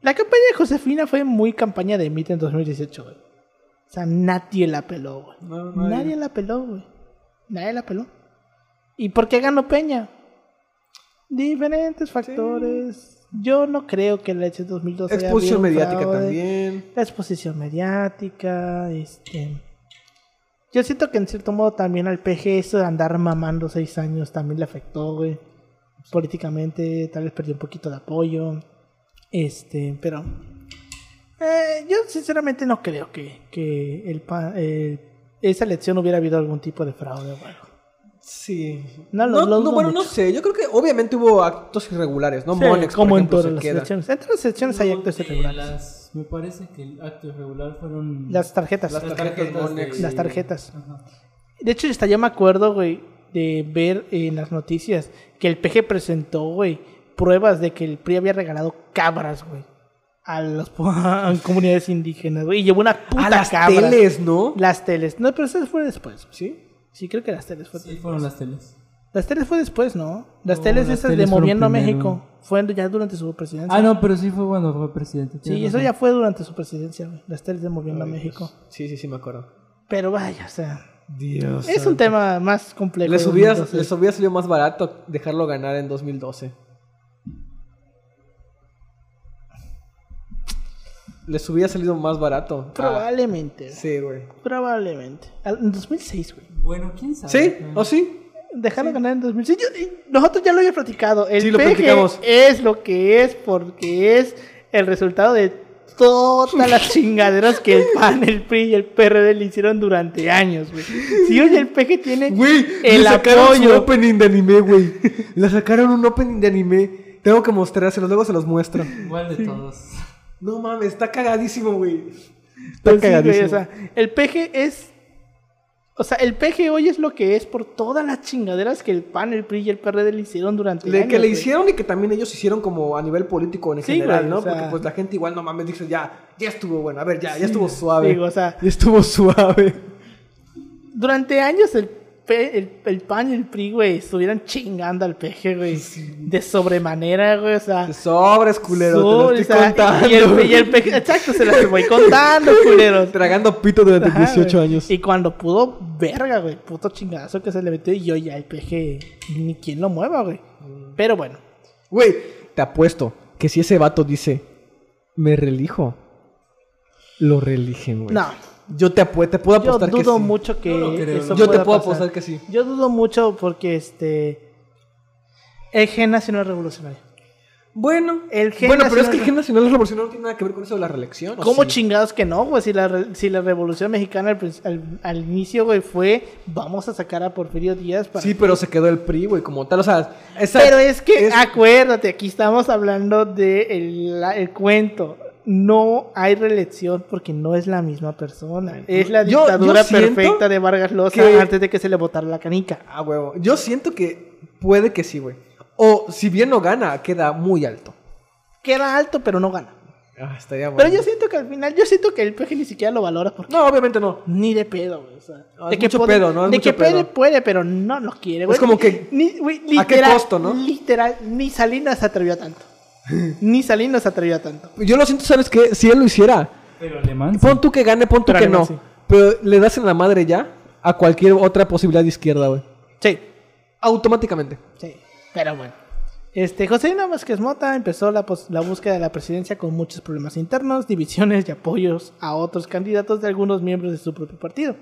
La campaña de Josefina fue muy campaña de MIT en 2018, güey. O sea, nadie la peló, güey. No, nadie. nadie. la peló, güey. Nadie la peló. ¿Y por qué ganó Peña? Diferentes factores. Yo no creo que la elección 2012 haya Exposición mediática fraude. también. La exposición mediática, este... Yo siento que en cierto modo también al PG eso de andar mamando seis años también le afectó, güey. Políticamente tal vez perdió un poquito de apoyo. Este, pero... eh, yo sinceramente no creo que, que el, pa- eh, esa elección hubiera habido algún tipo de fraude o algo. Sí. No, No, lo- no, bueno, no sé. Yo creo que obviamente hubo actos irregulares, ¿no? Sí, Monex, por como en todas se las queda. elecciones. En todas las elecciones hay actos irregulares. las- me parece que el acto irregular fueron Las tarjetas. Las tarjetas Monex. Las tarjetas. Ajá. De hecho, hasta yo me acuerdo, güey, de ver en las noticias que el PG presentó, güey, pruebas de que el PRI había regalado cabras, güey, a las comunidades indígenas, güey. Y llevó una puta A las cabra. teles, ¿no? Las teles. No, pero eso fue después. Sí. Sí, creo que las teles fue Sí, después. fueron las teles. Las teles fue después, ¿no? Las No, teles las esas de teles Moviendo a primero. México. Fue ya durante su presidencia. Ah, no, pero sí fue cuando fue presidente. Sí, eso ya fue durante su presidencia, güey. Las teles de Moviendo a México. Sí, sí, sí, me acuerdo. Pero vaya, o sea. Dios. Es un tema más complejo. Les hubiera, les hubiera salido más barato dejarlo ganar en 2012. Les hubiera salido más barato. Ah, Probablemente. sí, güey. Probablemente. En 2006, güey. Bueno, quién sabe. ¿Sí? Ah. ¿O sí? Dejaron ganar en 2006. Yo- y nosotros ya lo había platicado. El Sí, lo PG platicamos. es lo que es porque es el resultado de todas las chingaderas que el PAN, el PRI y el PRD le hicieron durante años, güey. Si hoy el PG tiene Güey, el le sacaron apoyo. opening de anime, güey. Le sacaron un opening de anime. Tengo que mostrárselos, luego se los muestro. Igual de todos. No mames, está cagadísimo, güey. Está Pues sí, güey, cagadísimo. o sea, el PG es. O sea, el PG hoy es lo que es por todas las chingaderas que el PAN, el PRI y el PRD le hicieron durante Le- años. que le güey. hicieron y que también ellos hicieron como a nivel político en Sí, general, güey, ¿no? o sea- Porque pues la gente igual no mames dice ya, ya estuvo bueno, a ver, ya, ya estuvo suave. Digo, o sea, Ya estuvo suave. durante años el, el, el PAN y el PRI, güey, estuvieran chingando al PG, güey. De sobremanera, güey, o sea. Sobres, culero, te sobre, lo o estoy sea, contando. Y el, y el PG, exacto, se los voy contando, culeros. Tragando pito durante Ajá, 18 güey. años. Y cuando pudo, verga, güey, puto chingadazo que se le metió y yo ya el PG, ni quien lo mueva, güey. Pero bueno, Güey, te apuesto que si ese vato dice, me relijo, lo religen, güey. no. Yo te, apu- te puedo apostar que dudo sí. mucho que Yo lo creo, eso ¿no? Yo te puedo pasar. apostar que sí. Yo dudo mucho porque este el gen nacional revolucionario. Bueno, El gen bueno, pero es que el gen nacional revolucionario no tiene nada que ver con eso de la reelección. ¿o ¿Cómo sí? chingados que no, güey? Si la, re- si la revolución mexicana al, prin- al- al inicio, güey, fue vamos a sacar a Porfirio Díaz para... Sí, pero se quedó el PRI, güey, como tal. O sea, esa- Pero es que, es- acuérdate, aquí estamos hablando de el, la- el cuento. No hay reelección porque no es la misma persona. Es la Yo- dictadura yo perfecta de Vargas Llosa que- antes de que se le botara la canica. Ah, huevo. Yo siento que puede que sí, güey. O si bien no gana, queda muy alto. Queda alto, pero no gana. Ah, estaría bueno. Pero yo siento que al final, yo siento que el PG ni siquiera lo valora porque No, obviamente no. ni de pedo, güey. O sea, No, de es que mucho puede- pedo, ¿no? Es de mucho que pedo. puede, pero no lo quiere, güey. Es como que, Ni, güey, ¿a qué literal, costo, no? Literal, ni Salinas se atrevió a tanto. Ni Salinas se atrevió a tanto. Yo lo siento, ¿sabes qué? Si él lo hiciera, Pero alemán. pon tú que gane, pon tú Pero que alemán no. sí. Pero le das en la madre ya a cualquier otra posibilidad de izquierda, güey. Sí, Automáticamente. sí. Pero bueno. Este, Josefina Vázquez Mota empezó la, la búsqueda de la presidencia con muchos problemas internos, divisiones y apoyos a otros candidatos de algunos miembros de su propio partido,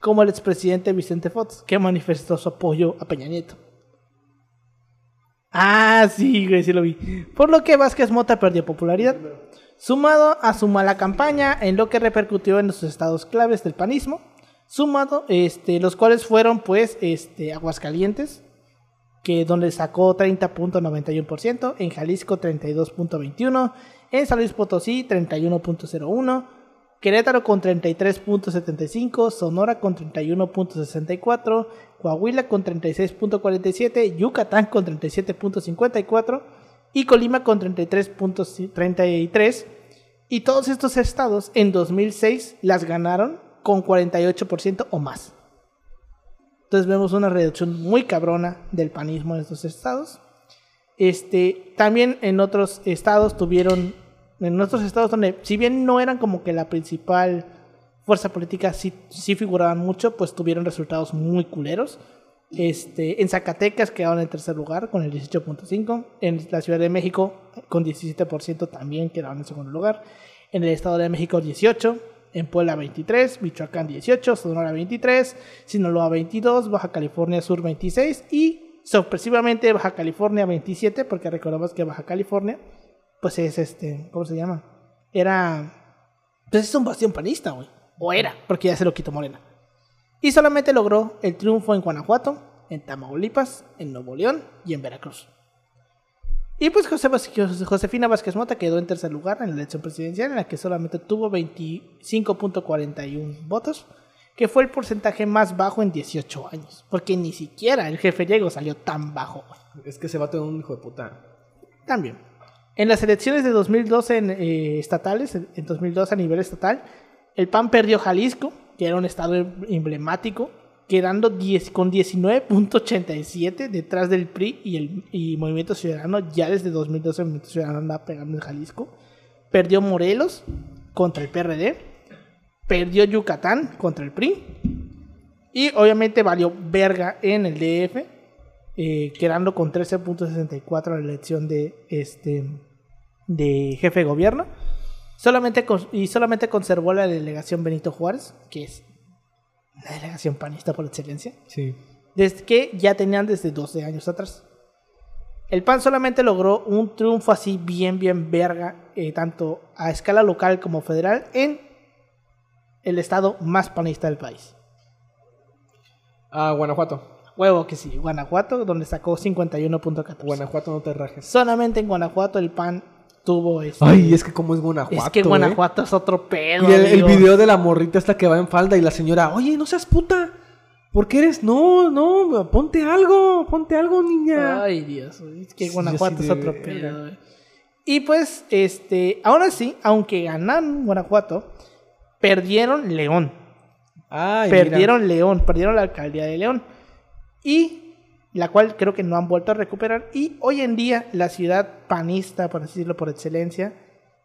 como el expresidente Vicente Fox, que manifestó su apoyo a Peña Nieto. Ah, sí, güey, sí lo vi. Por lo que Vázquez Mota perdió popularidad, sumado a su mala campaña, en lo que repercutió en los estados claves del panismo, sumado, este, los cuales fueron, pues, este, Aguascalientes, que donde sacó 30.91%, en Jalisco 32.21%, en San Luis Potosí 31.01%, Querétaro con 33.75%, Sonora con 31.64%, Coahuila con 36.47%, Yucatán con 37.54% y Colima con 33.33. Y todos estos estados en 2006 las ganaron con 48% o más. Entonces vemos una reducción muy cabrona del panismo en estos estados. Este, también en otros estados tuvieron, en otros estados donde, si bien no eran como que la principal fuerza política, sí, sí figuraban mucho, pues tuvieron resultados muy culeros. Este, en Zacatecas quedaron en tercer lugar con el 18.5. En la Ciudad de México con 17% también quedaron en segundo lugar. En el Estado de México 18. En Puebla 23, Michoacán 18, Sonora 23, Sinaloa 22, Baja California Sur 26 y sorpresivamente Baja California 27, porque recordamos que Baja California, pues es este, ¿cómo se llama? Era, pues es un bastión panista, güey. O era, porque ya se lo quitó Morena. Y solamente logró el triunfo en Guanajuato, en Tamaulipas, en Nuevo León y en Veracruz. Y pues José Josefina Vázquez Mota quedó en tercer lugar en la elección presidencial, en la que solamente tuvo 25.41 votos, que fue el porcentaje más bajo en 18 años. Porque ni siquiera el jefe Diego salió tan bajo. Es que se va a tener un hijo de puta. También. En las elecciones de 2012 en, eh, estatales, en 2012 a nivel estatal, el PAN perdió Jalisco, que era un estado emblemático, quedando 10, con 19.87 detrás del PRI y el Movimiento Ciudadano. Ya desde 2012 el Movimiento Ciudadano anda pegando en Jalisco. Perdió Morelos contra el PRD. Perdió Yucatán contra el PRI. Y obviamente valió verga en el DF, eh, quedando con 13.64 la elección de, este, de jefe de gobierno. Solamente con- y solamente conservó la delegación Benito Juárez, que es la delegación panista por excelencia, Sí. desde que ya tenían desde 12 años atrás. El PAN solamente logró un triunfo así bien, bien verga, eh, tanto a escala local como federal, en el estado más panista del país. Ah, Guanajuato. Huevo que sí, Guanajuato, donde sacó 51.14. Guanajuato no te rajes. Solamente en Guanajuato el PAN tuvo este... Ay, es que como es Guanajuato. es que ¿eh? Guanajuato es otro pedo. Y el, video de la morrita esta que va en falda y la señora, oye, no seas puta. ¿Por qué eres? No, no, ponte algo, ponte algo, niña. Ay, Dios, es que Sí, Guanajuato es otro pedo. Y pues, este, aún así, aunque ganaron Guanajuato, perdieron León. Ay, mira. perdieron León, perdieron la alcaldía de León. Y la cual creo que no han vuelto a recuperar. Y hoy en día, la ciudad panista, por decirlo por excelencia,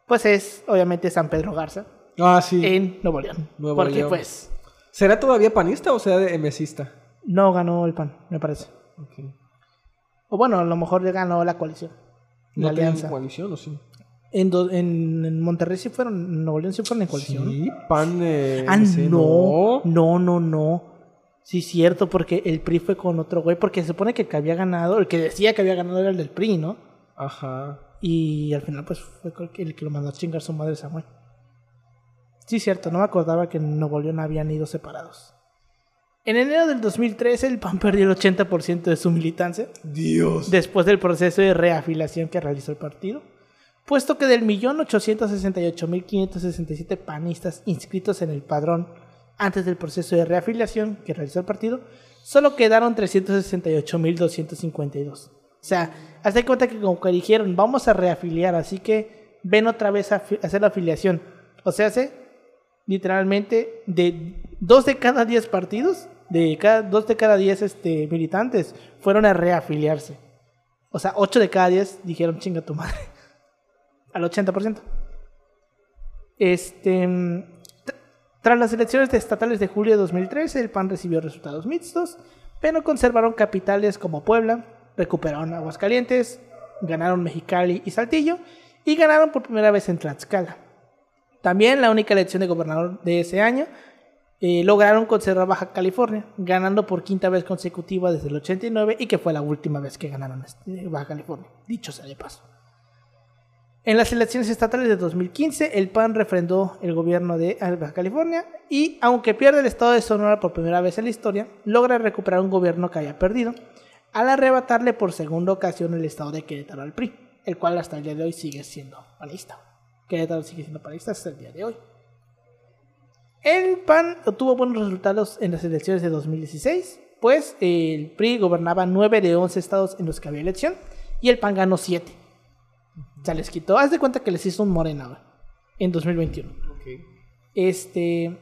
pues es obviamente San Pedro Garza, Ah, sí. en Nuevo León. Nuevo Porque León. pues ¿Será todavía panista o será de mesista? no ganó el PAN, me parece. O bueno, a lo mejor ganó la coalición. La ¿No tienen alianza. coalición o sí? En, do- en, en Monterrey sí fueron, en Nuevo León sí fueron en coalición. Sí, pan. Eh, Ah, no, no, no, no. Sí, cierto, porque el PRI fue con otro güey, porque se supone que el que había ganado, el que decía que había ganado era el del PRI, ¿no? Ajá. Y al final, pues fue el que lo mandó a chingar su madre Samuel. Sí, cierto, no me acordaba que en Nuevo León habían ido separados. En enero del 2013, el PAN perdió el 80% de su militancia Dios. después del proceso de reafiliación que realizó el partido, puesto que del 1.868.567 panistas inscritos en el padrón antes del proceso de reafiliación que realizó el partido, solo quedaron 368.252. O sea, hazte cuenta que como que dijeron, vamos a reafiliar, así que ven otra vez a hacer la afiliación. O sea, hace literalmente de dos de cada diez partidos, de cada, dos de cada diez este, militantes, fueron a reafiliarse. O sea, ocho de cada diez dijeron chinga tu madre. Al 80%. Este, mm, tras las elecciones estatales de julio de 2013, el PAN recibió resultados mixtos, pero conservaron capitales como Puebla, recuperaron Aguascalientes, ganaron Mexicali y Saltillo, y ganaron por primera vez en Tlaxcala. También la única elección de gobernador de ese año eh, lograron conservar Baja California, ganando por quinta vez consecutiva desde el 89 y que fue la última vez que ganaron este, Baja California, dicho sea de paso. En las elecciones estatales de 2015, el PAN refrendó el gobierno de Baja California y, aunque pierde el estado de Sonora por primera vez en la historia, logra recuperar un gobierno que había perdido, al arrebatarle por segunda ocasión el estado de Querétaro al PRI, el cual hasta el día de hoy sigue siendo panista. Querétaro sigue siendo panista hasta el día de hoy. El PAN obtuvo buenos resultados en las elecciones de 2016, pues el PRI gobernaba 9 de 11 estados en los que había elección y el PAN ganó 7. O sea, les quitó. Haz de cuenta que les hizo un morena, güey. En 2021. Este.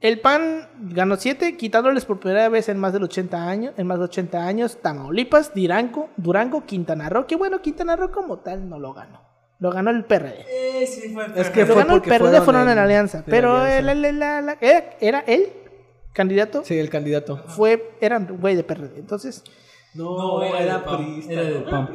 El PAN ganó 7, quitándoles por primera vez en más de 80 años, en más de 80 años, Tamaulipas, Durango, Durango, Quintana Roo, que bueno, Quintana Roo como tal no lo ganó. Lo ganó el PRD. Eh, sí, fue Es que Lo fue ganó el PRD, fueron fueron en alianza. Pero alianza. el- el- la- la- era, era él, candidato, Sí, el candidato. fue, era un güey de PRD. Entonces, No, era, del PAN. Era del PAN.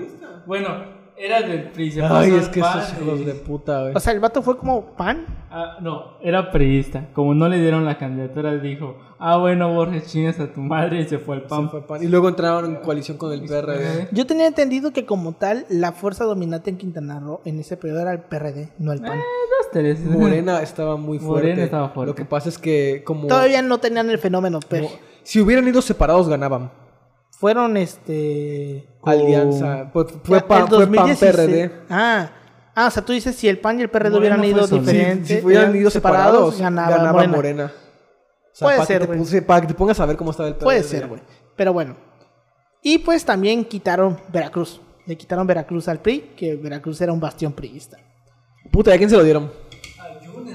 Bueno, era del PRI. se Ay, es que esos y- hijos de puta, güey. o sea, el vato fue como pan. Ah, no, era priista. Como no le dieron la candidatura, dijo: Ah, bueno, Borges, chingas a tu madre y se fue al Se PAN. fue pan. Y luego entraron en coalición con el PRD. Yo tenía entendido que como tal, la fuerza dominante en Quintana Roo en ese periodo era el PRD, no el PAN. Dos, tres. Morena estaba muy fuerte. Morena estaba fuerte. Lo que pasa es que como... Todavía no tenían el fenómeno, pero como- si hubieran ido separados ganaban. Fueron este... Alianza. Pues fue, Ya, pa- el fue PAN 2016. PRD. Ah. Ah, o sea, tú dices si el PAN y el PRD hubieran ido solo. diferentes, Si, si hubieran eran ido separados, ganaba, ganaba, Morena. Morena. O sea, Puede ser, güey. para que te pongas a ver cómo estaba el PRD. Puede ser, güey. Pero bueno. Y pues también quitaron Veracruz. Le quitaron Veracruz al PRI, que Veracruz era un bastión priista. Puta, ¿y a quién se lo dieron?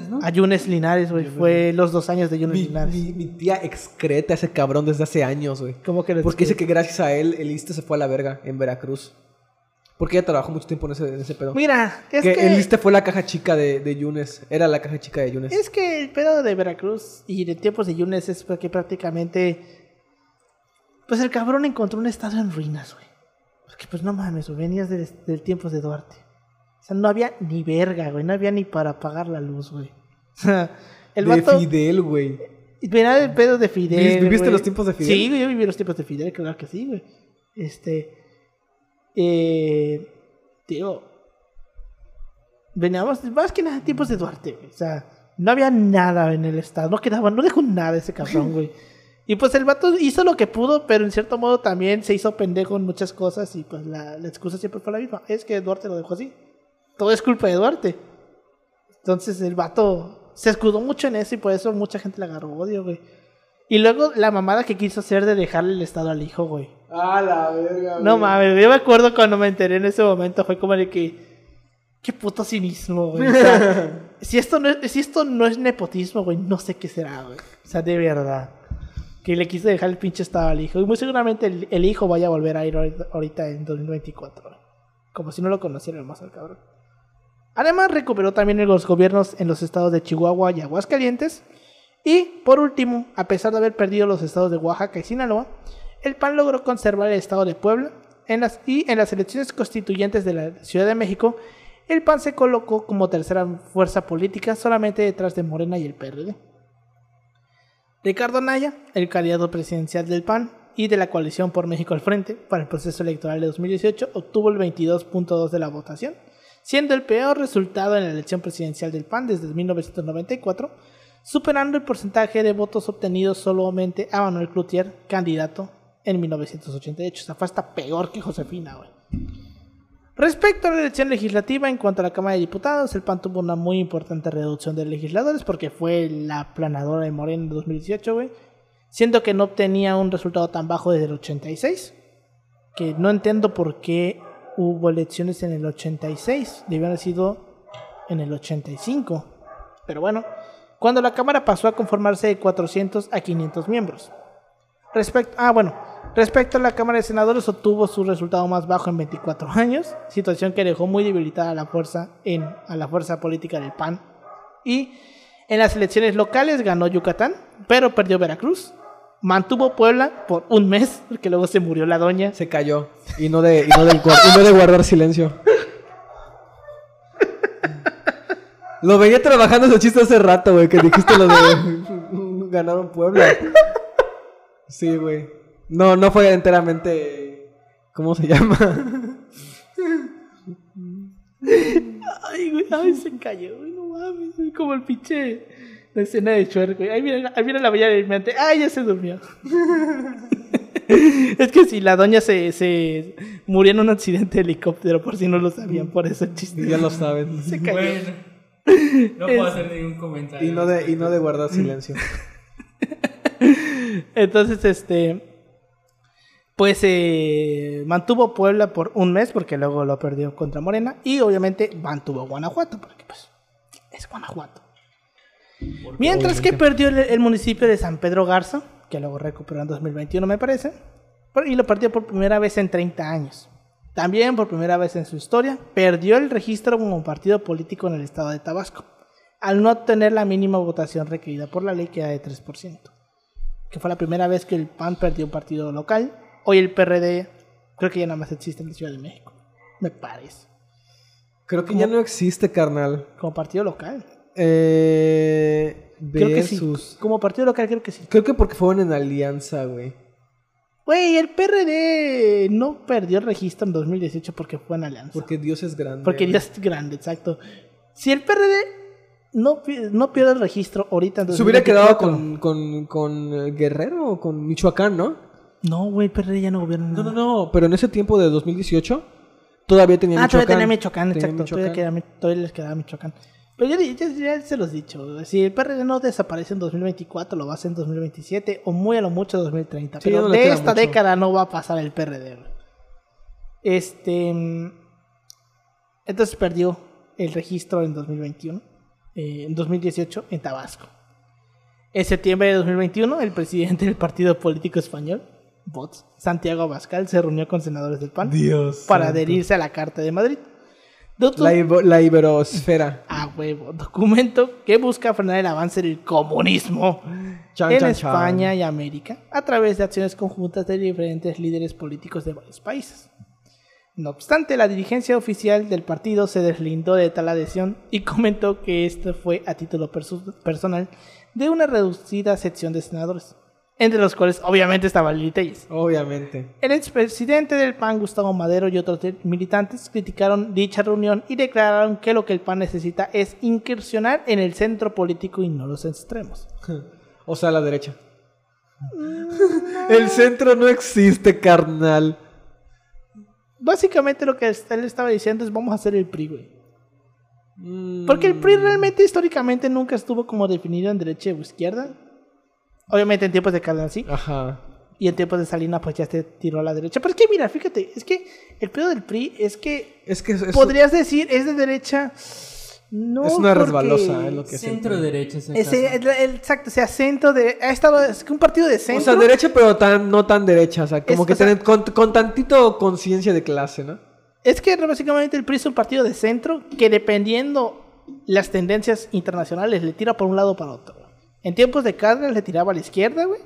Ayunes, ¿no? A Yunes Linares, güey. Fue los dos años de Yunes Mi, Linares. mi- mi tía excreta a ese cabrón desde hace años, güey. ¿Cómo que Porque dice que gracias a él el ISTE se fue a la verga en Veracruz. Porque ella trabajó mucho tiempo en ese, en ese pedo. Mira, es que, que, el ISTE fue la caja chica de, de Yunes. Era la caja chica de Yunes. es que el pedo de Veracruz y de tiempos de Yunes es porque prácticamente. Pues el cabrón encontró un estado en ruinas, güey. Porque pues no mames, venías del, del tiempo de Duarte. O sea, no había ni verga, güey. No había ni para apagar la luz, güey. O sea, el de vato. Fidel, güey. Venía del pedo de Fidel. ¿Viviste güey. los tiempos de Fidel? Sí, güey, yo viví los tiempos de Fidel, claro que sí, güey. Este. Eh. Digo. Veníamos más que nada tiempos de Duarte, güey. O sea, no había nada en el estado. No quedaba, no dejó nada ese cabrón, güey. Y pues el vato hizo lo que pudo, pero en cierto modo también se hizo pendejo en muchas cosas. Y pues la, la excusa siempre fue la misma. Es que Duarte lo dejó así. Todo es culpa de Duarte. Entonces el vato se escudó mucho en eso y por eso mucha gente le agarró odio, güey. Y luego la mamada que quiso hacer de dejarle el estado al hijo, güey. Ah, la verga, No mames, yo me acuerdo cuando me enteré en ese momento, fue como de que. Qué puto cinismo, güey. O sea, si, esto no es, si esto no es nepotismo, güey, no sé qué será, güey. O sea, de verdad. Que le quiso dejar el pinche estado al hijo. Y muy seguramente el, el hijo vaya a volver a ir ahorita, ahorita en 2024. güey. Como si no lo conociera más al cabrón. Además, recuperó también los gobiernos en los estados de Chihuahua y Aguascalientes. Y, por último, a pesar de haber perdido los estados de Oaxaca y Sinaloa, el PAN logró conservar el estado de Puebla y en las elecciones constituyentes de la Ciudad de México, el PAN se colocó como tercera fuerza política solamente detrás de Morena y el PRD. Ricardo Anaya, el candidato presidencial del PAN y de la coalición por México al frente para el proceso electoral de 2018, obtuvo el 22.2 de la votación, siendo el peor resultado en la elección presidencial del PAN desde 1994, superando el porcentaje de votos obtenidos solamente a Manuel Cloutier, candidato en 1988. O sea, fue hasta peor que Josefina, güey. Respecto a la elección legislativa, en cuanto a la Cámara de Diputados, el PAN tuvo una muy importante reducción de legisladores porque fue la planadora de Morena en 2018, güey. Siendo que no obtenía un resultado tan bajo desde el 86. Que no entiendo por qué hubo elecciones en el 86. Debían haber sido en el 85. Pero bueno, cuando la Cámara pasó a conformarse de 400 a 500 miembros. Respecto, ah, bueno, respecto a la Cámara de Senadores obtuvo su resultado más bajo en 24 años, situación que dejó muy debilitada a la fuerza en a la fuerza política del PAN. Y en las elecciones locales ganó Yucatán, pero perdió Veracruz. Mantuvo Puebla por un mes, porque luego se murió la doña. Se cayó. Y no de, y no y no de guardar silencio. Lo veía trabajando ese chiste hace rato, güey, que dijiste lo de ganaron Puebla. Sí, güey. No, no fue enteramente. ¿Cómo se llama? Ay, güey, ay, se cayó, güey, no mames, güey, como el pinche la escena de Shrek, güey. Ahí viene, ahí viene la bella de mi mente. Ay, ya se durmió. es que si la doña se, se murió en un accidente de helicóptero, por si no lo sabían, por eso el chiste. Ya lo saben. Se cayó. Bueno, no puedo hacer ningún comentario. Y no de, y no de guardar silencio. Entonces, este. Pues eh, mantuvo Puebla por un mes porque luego lo perdió contra Morena y obviamente mantuvo Guanajuato porque pues es Guanajuato. Mientras que perdió el, el municipio de San Pedro Garza, que luego recuperó en 2021 me parece, y lo perdió por primera vez en 30 años. También por primera vez en su historia, perdió el registro como partido político en el estado de Tabasco, al no obtener la mínima votación requerida por la ley que era de 3%, que fue la primera vez que el PAN perdió un partido local. Hoy el PRD creo que ya nada más existe en la Ciudad de México, me parece, Creo que ya no existe, carnal. como partido local. Eh, Creo que sí, como partido local creo que sí. Creo que porque fueron en alianza, güey. Güey, el PRD no perdió el registro en 2018 porque fue en alianza. Porque Dios es grande. Porque ya es grande, exacto. Si el PRD no, no pierde el registro ahorita en Se hubiera quedado 2024, con, con, con Guerrero o con Michoacán, ¿no? No, güey, el PRD ya no gobierna No, no, no. Pero en ese tiempo de 2018 todavía tenía Ah, Michoacán. todavía tenía Michoacán, Tenía exacto. Michoacán. todavía les quedaba Michoacán. Pero ya, ya- ya se los he dicho. Si el PRD no desaparece en 2024, lo va a hacer en 2027 o muy a lo mucho 2030. Sí, Pero no de esta mucho. década no va a pasar el PRD. Este. Entonces perdió el registro en 2021. eh, en 2018 en Tabasco. En septiembre de 2021, el presidente del partido político español, Vox, Santiago Abascal, se reunió con senadores del PAN Dios. para santo. adherirse a la Carta de Madrid. La, ibo- la iberosfera. a huevo, documento que busca frenar el avance del comunismo Chan, en chan, España chan. y América a través de acciones conjuntas de diferentes líderes políticos de varios países. No obstante, la dirigencia oficial del partido se deslindó de tal adhesión y comentó que esto fue a título perso- personal de una reducida sección de senadores, entre los cuales obviamente estaba Lili Telles. Obviamente. El expresidente del PAN, Gustavo Madero, y otros militantes criticaron dicha reunión y declararon que lo que el PAN necesita es incursionar en el centro político y no los extremos. O sea, la derecha. El centro no existe, carnal. Básicamente lo que él estaba diciendo es vamos a hacer el PRI, güey. Mm, Porque el PRI realmente históricamente nunca estuvo como definido en derecha o izquierda. Obviamente en tiempos de Carlos sí. Ajá. Y en tiempos de Salinas pues ya se tiró a la derecha. Pero es que mira, fíjate, es que el pedo del PRI es que Es que es, es- podrías decir es de derecha. No es una porque- resbalosa, es lo que Centro derecha. el- exacto, o sea, centro de. Ha estado. Es que un partido de O centro. sea, derecha, pero tan, no tan derecha. O sea, como Es- que o sea- tener- con, con tantito conciencia de clase, ¿no? Es que básicamente el PRI es un partido de centro que dependiendo las tendencias internacionales le tira por un lado o para otro. En tiempos de Cárdenas le tiraba a la izquierda, güey.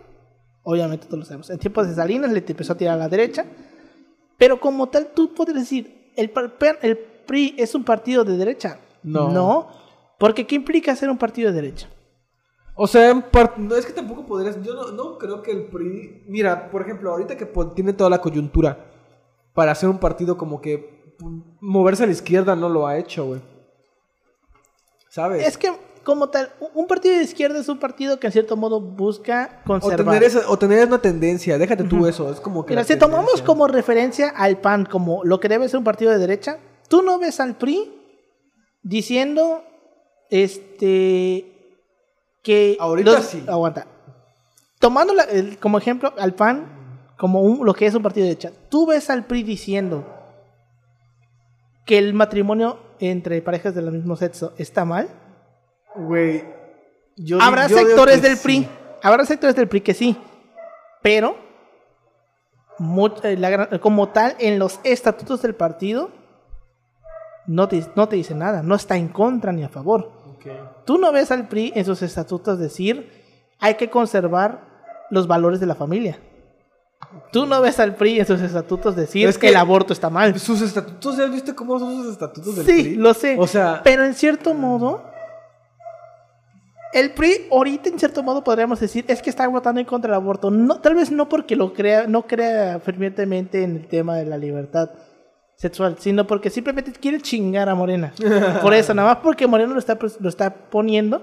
Obviamente todos lo sabemos. En tiempos de Salinas le empezó a tirar a la derecha. Pero como tal, tú podrías decir, ¿el, PRI es un partido de derecha? No. No. Porque ¿qué implica ser un partido de derecha? O sea, no es que tampoco podrías. Yo no, no creo que el PRI. Mira, por ejemplo, ahorita que tiene toda la coyuntura para hacer un partido como que pu- moverse a la izquierda no lo ha hecho, güey. ¿Sabes? Es que, como tal, un partido de izquierda es un partido que en cierto modo busca o conservar. tener, esa- o tener una tendencia, déjate tú eso, es como que. Mira, si tomamos como referencia al PAN como lo que debe ser un partido de derecha, tú no ves al PRI diciendo este que Ahorita sí. aguanta. Tomando la- el- como ejemplo al PAN como un- lo que es un partido de derecha, tú ves al PRI diciendo que el matrimonio entre parejas del mismo sexo está mal. Güey. yo Habrá yo sectores del sí. PRI, habrá sectores del PRI que sí, pero eh, como tal en los estatutos del partido no te, no te dice nada, no está en contra ni a favor. Tú no ves al PRI en sus estatutos decir hay que conservar los valores de la familia. Tú no ves al PRI en sus estatutos decir Es que, que- el aborto está mal. Sus estatutos, ¿ya viste cómo son sus estatutos del Sí, PRI? lo sé. O sea, Pero en cierto modo, el PRI ahorita en cierto modo podríamos decir es que está votando en contra del aborto. No, tal vez no porque lo crea, no crea fervientemente en el tema de la libertad sexual, sino porque simplemente quiere chingar a Morena. Por eso, nada más porque Morena lo está, lo está poniendo,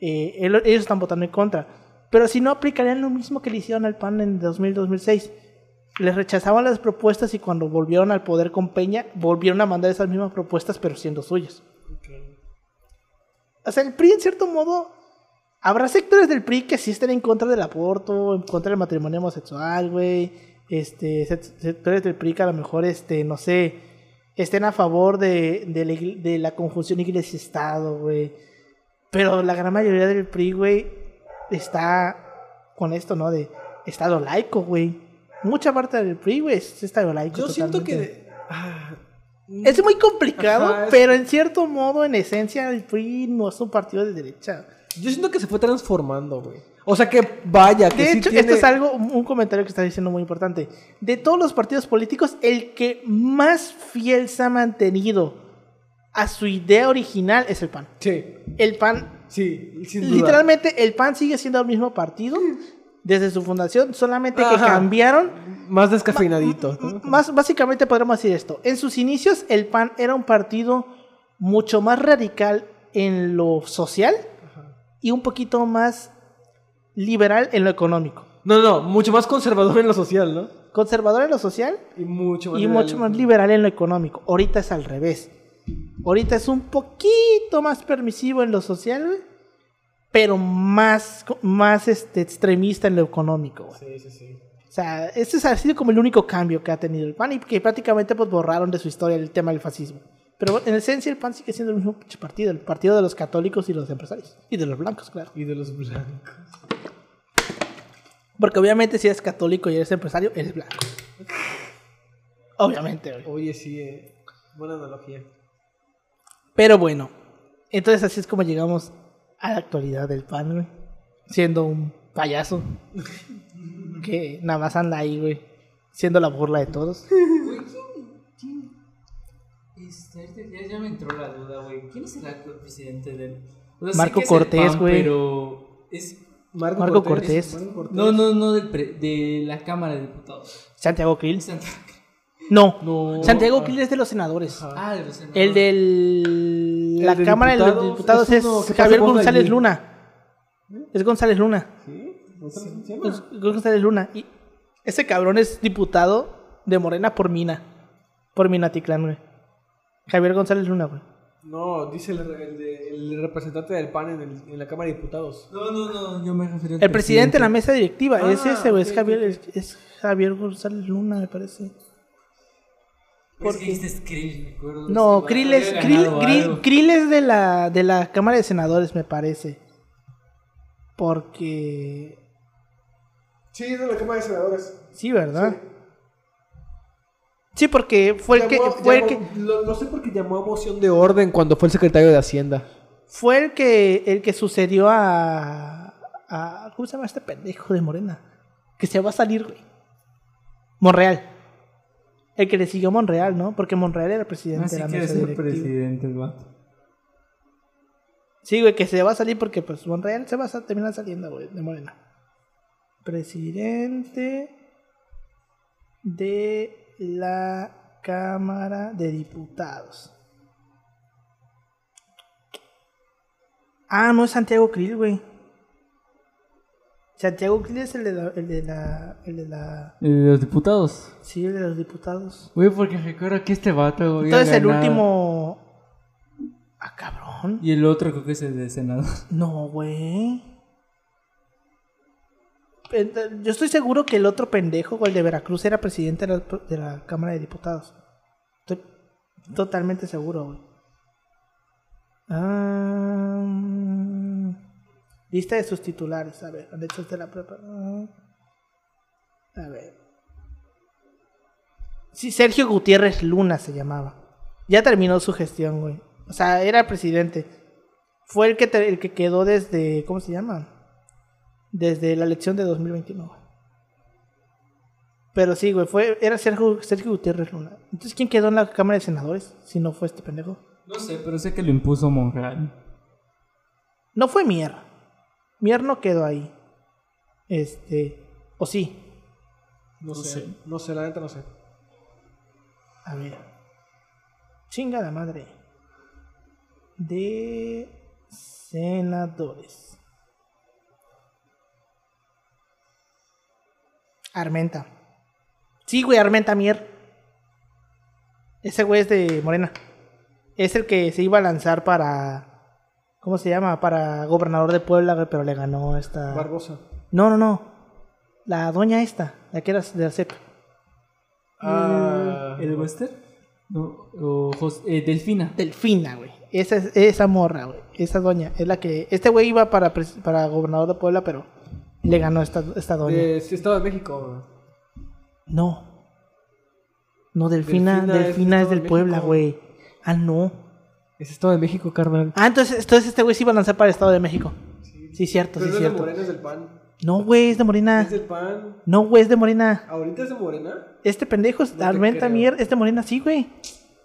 eh, él- ellos están votando en contra. Pero si no, aplicarían lo mismo que le hicieron al PAN en 2000-2006. Les rechazaban las propuestas y cuando volvieron al poder con Peña, volvieron a mandar esas mismas propuestas, pero siendo suyas. O sea, el PRI, en cierto modo, habrá sectores del PRI que sí estén en contra del aborto, en contra del matrimonio homosexual, güey. este, sect- sectores del PRI que a lo mejor, este, no sé, estén a favor de, de, la, igle- de la conjunción iglesia-estado, güey. Pero la gran mayoría del PRI, güey, está con esto, ¿no? De estado laico, güey. Mucha parte del PRI, güey, es estado laico. Yo siento que. ah, Es muy complicado, Ajá, es- pero en cierto modo, en esencia, el PRI no es un partido de derecha. yo siento que se fue transformando, güey. O sea que vaya, que De sí hecho, tiene- esto es algo, un comentario que está diciendo muy importante. De todos los partidos políticos, el que más fiel se ha mantenido a su idea original es el PAN. Sí, El PAN, sí, sin duda. literalmente, el PAN sigue siendo el mismo partido desde su fundación, solamente que cambiaron. Más descafeinadito. ¿no? Más, básicamente podríamos decir esto. En sus inicios, el PAN era un partido mucho más radical en lo social y un poquito más liberal en lo económico. No, no, mucho más conservador en lo social, ¿no? Conservador en lo social Y mucho más y liberal. mucho más liberal en lo económico. Ahorita es al revés. Ahorita es un poquito más permisivo en lo social, güey, pero más, más este, extremista en lo económico. Sí, sí, sí. O sea, ese ha sido como el único cambio que ha tenido el PAN y que prácticamente pues, borraron de su historia el tema del fascismo. Pero en esencia el PAN sigue siendo el mismo partido, el partido de los católicos y los empresarios. Y de los blancos, claro. Y de los blancos. Porque obviamente si eres católico y eres empresario, eres blanco. Obviamente. Oye, sí, eh. buena analogía. Pero bueno, entonces así es como llegamos a la actualidad del PAN, güey. Siendo un payaso. que nada más anda ahí, güey. Siendo la burla de todos. Güey, ¿quién, quién? Este, ya, ya me entró la duda, güey. ¿Quién es el actual presidente del. O sea, Marco Cortés, güey. Pero. Es. Marco Cortés. Marco Cortés. No, no, no, del pre- de la Cámara de Diputados. Santiago Krill. Santiago. No. No. Santiago Krill es de los senadores. Ah, de los senadores. El del. La de Cámara de los diputados es uno Javier González allí. Luna. Es González Luna. ¿Sí? ¿González González Luna. Y ese cabrón es diputado de Morena por Mina. Por Minatitlán, güey. Javier González Luna, güey. No, dice el, el de- el representante del PAN en, el- en la Cámara de Diputados. No, no, no, yo me refiero al El presidente de la mesa directiva Ah, es ese, güey. Es, Javier, es Javier González Luna, me parece. Es que este es Krill, me acuerdo. No, Krill es, Krill, es de la, de la Cámara de Senadores, me parece. Porque. Sí, es de la Cámara de Senadores. Sí, ¿verdad? Sí, porque fue el que. Llamó- Fue el que, Lo, lo sé porque llamó a moción de orden cuando fue el secretario de Hacienda. fue el que, el que sucedió a, a. ¿Cómo se llama este pendejo de Morena? Que se va a salir, güey. Monreal. El que le siguió Monreal, ¿no? Porque Monreal era presidente Así de la mesa ser presidente, el vato. Sí, güey, que se va a salir porque pues Monreal se va a terminar saliendo, güey, de Morena. Presidente de la Cámara de Diputados. Ah, no es Santiago Krill, güey. Santiago Krill es el de la, el de la, el de la, El de los diputados. sí, el de los diputados. Güey, porque recuerdo que este vato, güey. Entonces el último, ah, cabrón. Y el otro creo que es el de senador. No, güey. Yo estoy seguro que el otro pendejo, el de Veracruz, era presidente de la, de la Cámara de Diputados. Estoy totalmente seguro, güey. Ah, lista de sus titulares. A ver, anexos de la prepa. ah. A ver. Sí, Sergio Gutiérrez Luna se llamaba. Ya terminó su gestión, güey. O sea, era presidente. Fue el que, te- el que quedó desde. ¿Cómo se llama? Desde la elección de 2021. güey. Pero sí, güey, fue, era Sergio, Sergio Gutiérrez Luna. Entonces, ¿quién quedó en la Cámara de Senadores? Si no fue este pendejo. No sé, pero sé que lo impuso Monreal. No fue Mier. Mier no quedó ahí. Este. O sí. No, No sé. sé. No sé, la neta no sé. A ver. Chinga la madre. De senadores. Armenta. Sí, güey, Armenta Mier. Ese güey es de Morena. Es el que se iba a lanzar para. ¿Cómo se llama? Para gobernador de Puebla, güey, pero le ganó esta. Barbosa. No, no, no. La doña esta, la que era de la CEP. Ah, ¿El Wester? No, o Jos- eh, Delfina. Delfina, güey. Esa, es- esa morra, güey. Esa doña. Es la que. Este güey iba para, para gobernador de Puebla, pero le ganó esta, esta doña. de Estado de México. No. No, Delfina, Delfina es Delfina, de es, del Puebla, güey. Ah, no. Es Estado de México, carnal. Ah, entonces, entonces este güey se iba a lanzar para el Estado de México. Sí, cierto, sí, Pero no es de cierto. Morena, es del PAN. No, güey, es de Morena. Es del PAN. No, güey, es de Morena. ¿Ahorita es de Morena? Este pendejo es No Armenta. Mier, es de Morena, sí, güey.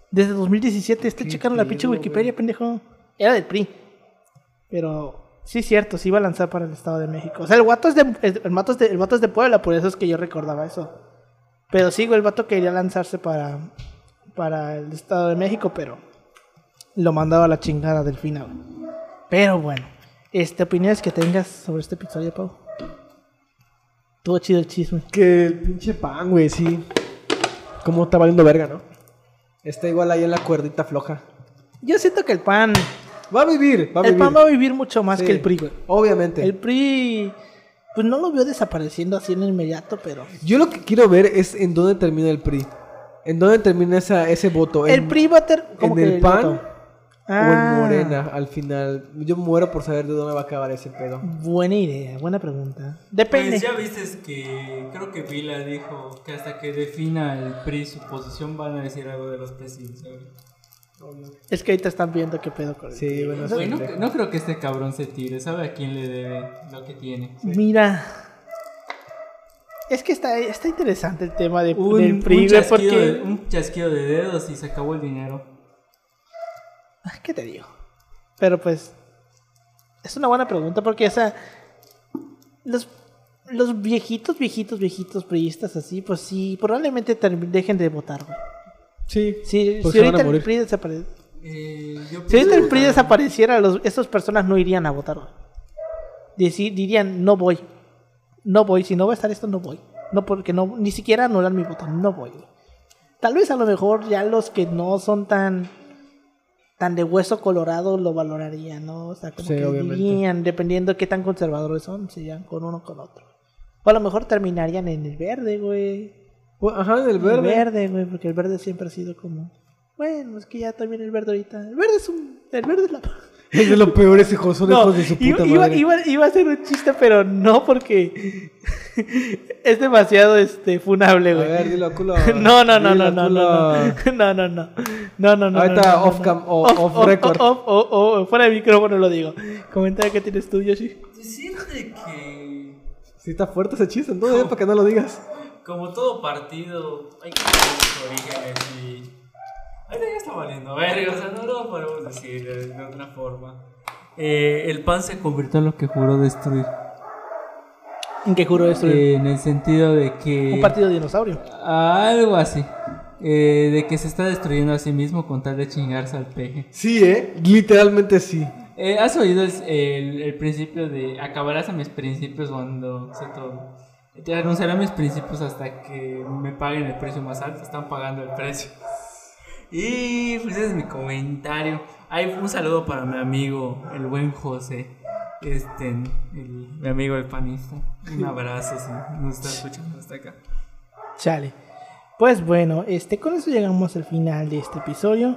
Desde 2017, este checando la pinche Wikipedia, pendejo. Era del PRI. Pero sí es cierto, se iba a lanzar para el Estado de México. O sea, el vato es de, el, el vato es de, el vato es de Puebla, por eso es que yo recordaba eso. Pero sí, güey, el vato quería lanzarse para, para el Estado de México, pero lo mandaba a la chingada del final. Pero bueno, este, opiniones que tengas sobre este episodio, Pau. Todo chido el chisme. Que el pinche pan, güey, sí. Cómo está valiendo verga, ¿no? Está igual ahí en la cuerdita floja. Yo siento que el PAN, Va a vivir, va a el vivir. PAN va a vivir mucho más Sí, que el PRI, güey. Obviamente. El PRI, pues no lo veo desapareciendo así en el inmediato, pero... Yo lo que quiero ver es en dónde termina el PRI. En dónde termina esa, ese voto. El En- PRI va a ter... ¿cómo en que el PAN voto? O en Ah, Morena al final. Yo muero por saber de dónde va a acabar ese pedo. Buena idea, buena pregunta. Depende. Pues ya viste que creo que Vila dijo que hasta que defina el PRI su posición van a decir algo de los presidenciales. Es que ahorita están viendo qué pedo con Sí, bueno, no, creo que este cabrón se tire, sabe a quién le debe lo que tiene. Mira... Es que está, está interesante el tema de, Un, del un PRI, güey, chasquido porque... de, un chasquido de dedos y se acabó el dinero. ¿Qué te digo? Pero pues... Es una buena pregunta porque, o sea... Los, los viejitos, viejitos, viejitos priistas así, pues sí, probablemente dejen de votar, güey. Sí. Sí, Pues si van a ahorita el. PRI desaparece... Eh, Si ahorita el PRI desapareciera, los, esas personas no irían a votar. güey. Dirían, no voy. No voy. Si no va a estar esto, no voy. No, porque no, ni siquiera anular mi voto. No voy. güey. Tal vez a lo mejor ya los que no son tan tan de hueso colorado lo valorarían, ¿no? O sea, como Sí, que dirían, dependiendo de qué tan conservadores son, se irían con uno o con otro. O a lo mejor terminarían en el verde, güey. Ajá, en el verde. El verde, güey, porque el verde siempre ha sido como. Bueno, es que ya también el verde ahorita. El verde es un. El verde es la. Es de lo peor ese hijo, son No, hijos de su puta iba, madre. iba, iba a ser un chiste, pero no porque es demasiado este funable, A güey. ver, dilo, culo. No, no, no, no, no, culo. no, no, no, no, no, no, no, Ahorita no, no, off no. cam- o- off record. off, off, off, fuera de micrófono lo digo. Comentario que tienes tú, Yoshi. Decirte que Sí está fuerte ese chiste, entonces para que no lo digas. como todo partido hay que tener sus orígenes y ahorita ya está valiendo verga, o sea, no lo podemos decir de, de otra forma. Eh, el PAN se convirtió en lo que juró destruir. ¿En qué juro esto? Eh, en el sentido de que... un partido de dinosaurio. Algo así. Eh, de que se está destruyendo a sí mismo con tal de chingarse al peje. Sí, ¿eh? Literalmente sí. Eh, ¿Has oído el, el- el principio de acabarás a mis principios cuando se todo? Te anunciaré mis principios hasta que me paguen el precio más alto. Están pagando el precio. Y pues ese es mi comentario. Hay un saludo para mi amigo, el buen José. Este, el- mi amigo el panista. Un abrazo si nos está escuchando hasta acá. Chale. Pues bueno, este, con eso llegamos al final de este episodio.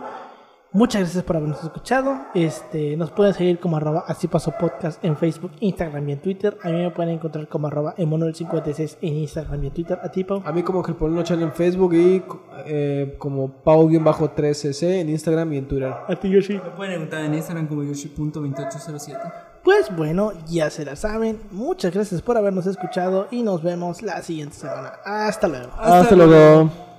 Muchas gracias por habernos escuchado. Este, nos pueden seguir como arroba así pasó podcast en Facebook, Instagram y en Twitter. A mí me pueden encontrar como arroba emanuel56 en Instagram y en Twitter. A ti, Pau. A mí como que Polino Channel en Facebook y eh, como Pau-3cc en Instagram y en Twitter. A ti, Yoshi. Me pueden encontrar en Instagram como yoshi.2807. Pues bueno, ya se la saben. Muchas gracias por habernos escuchado y nos vemos la siguiente semana. Hasta luego. Hasta luego.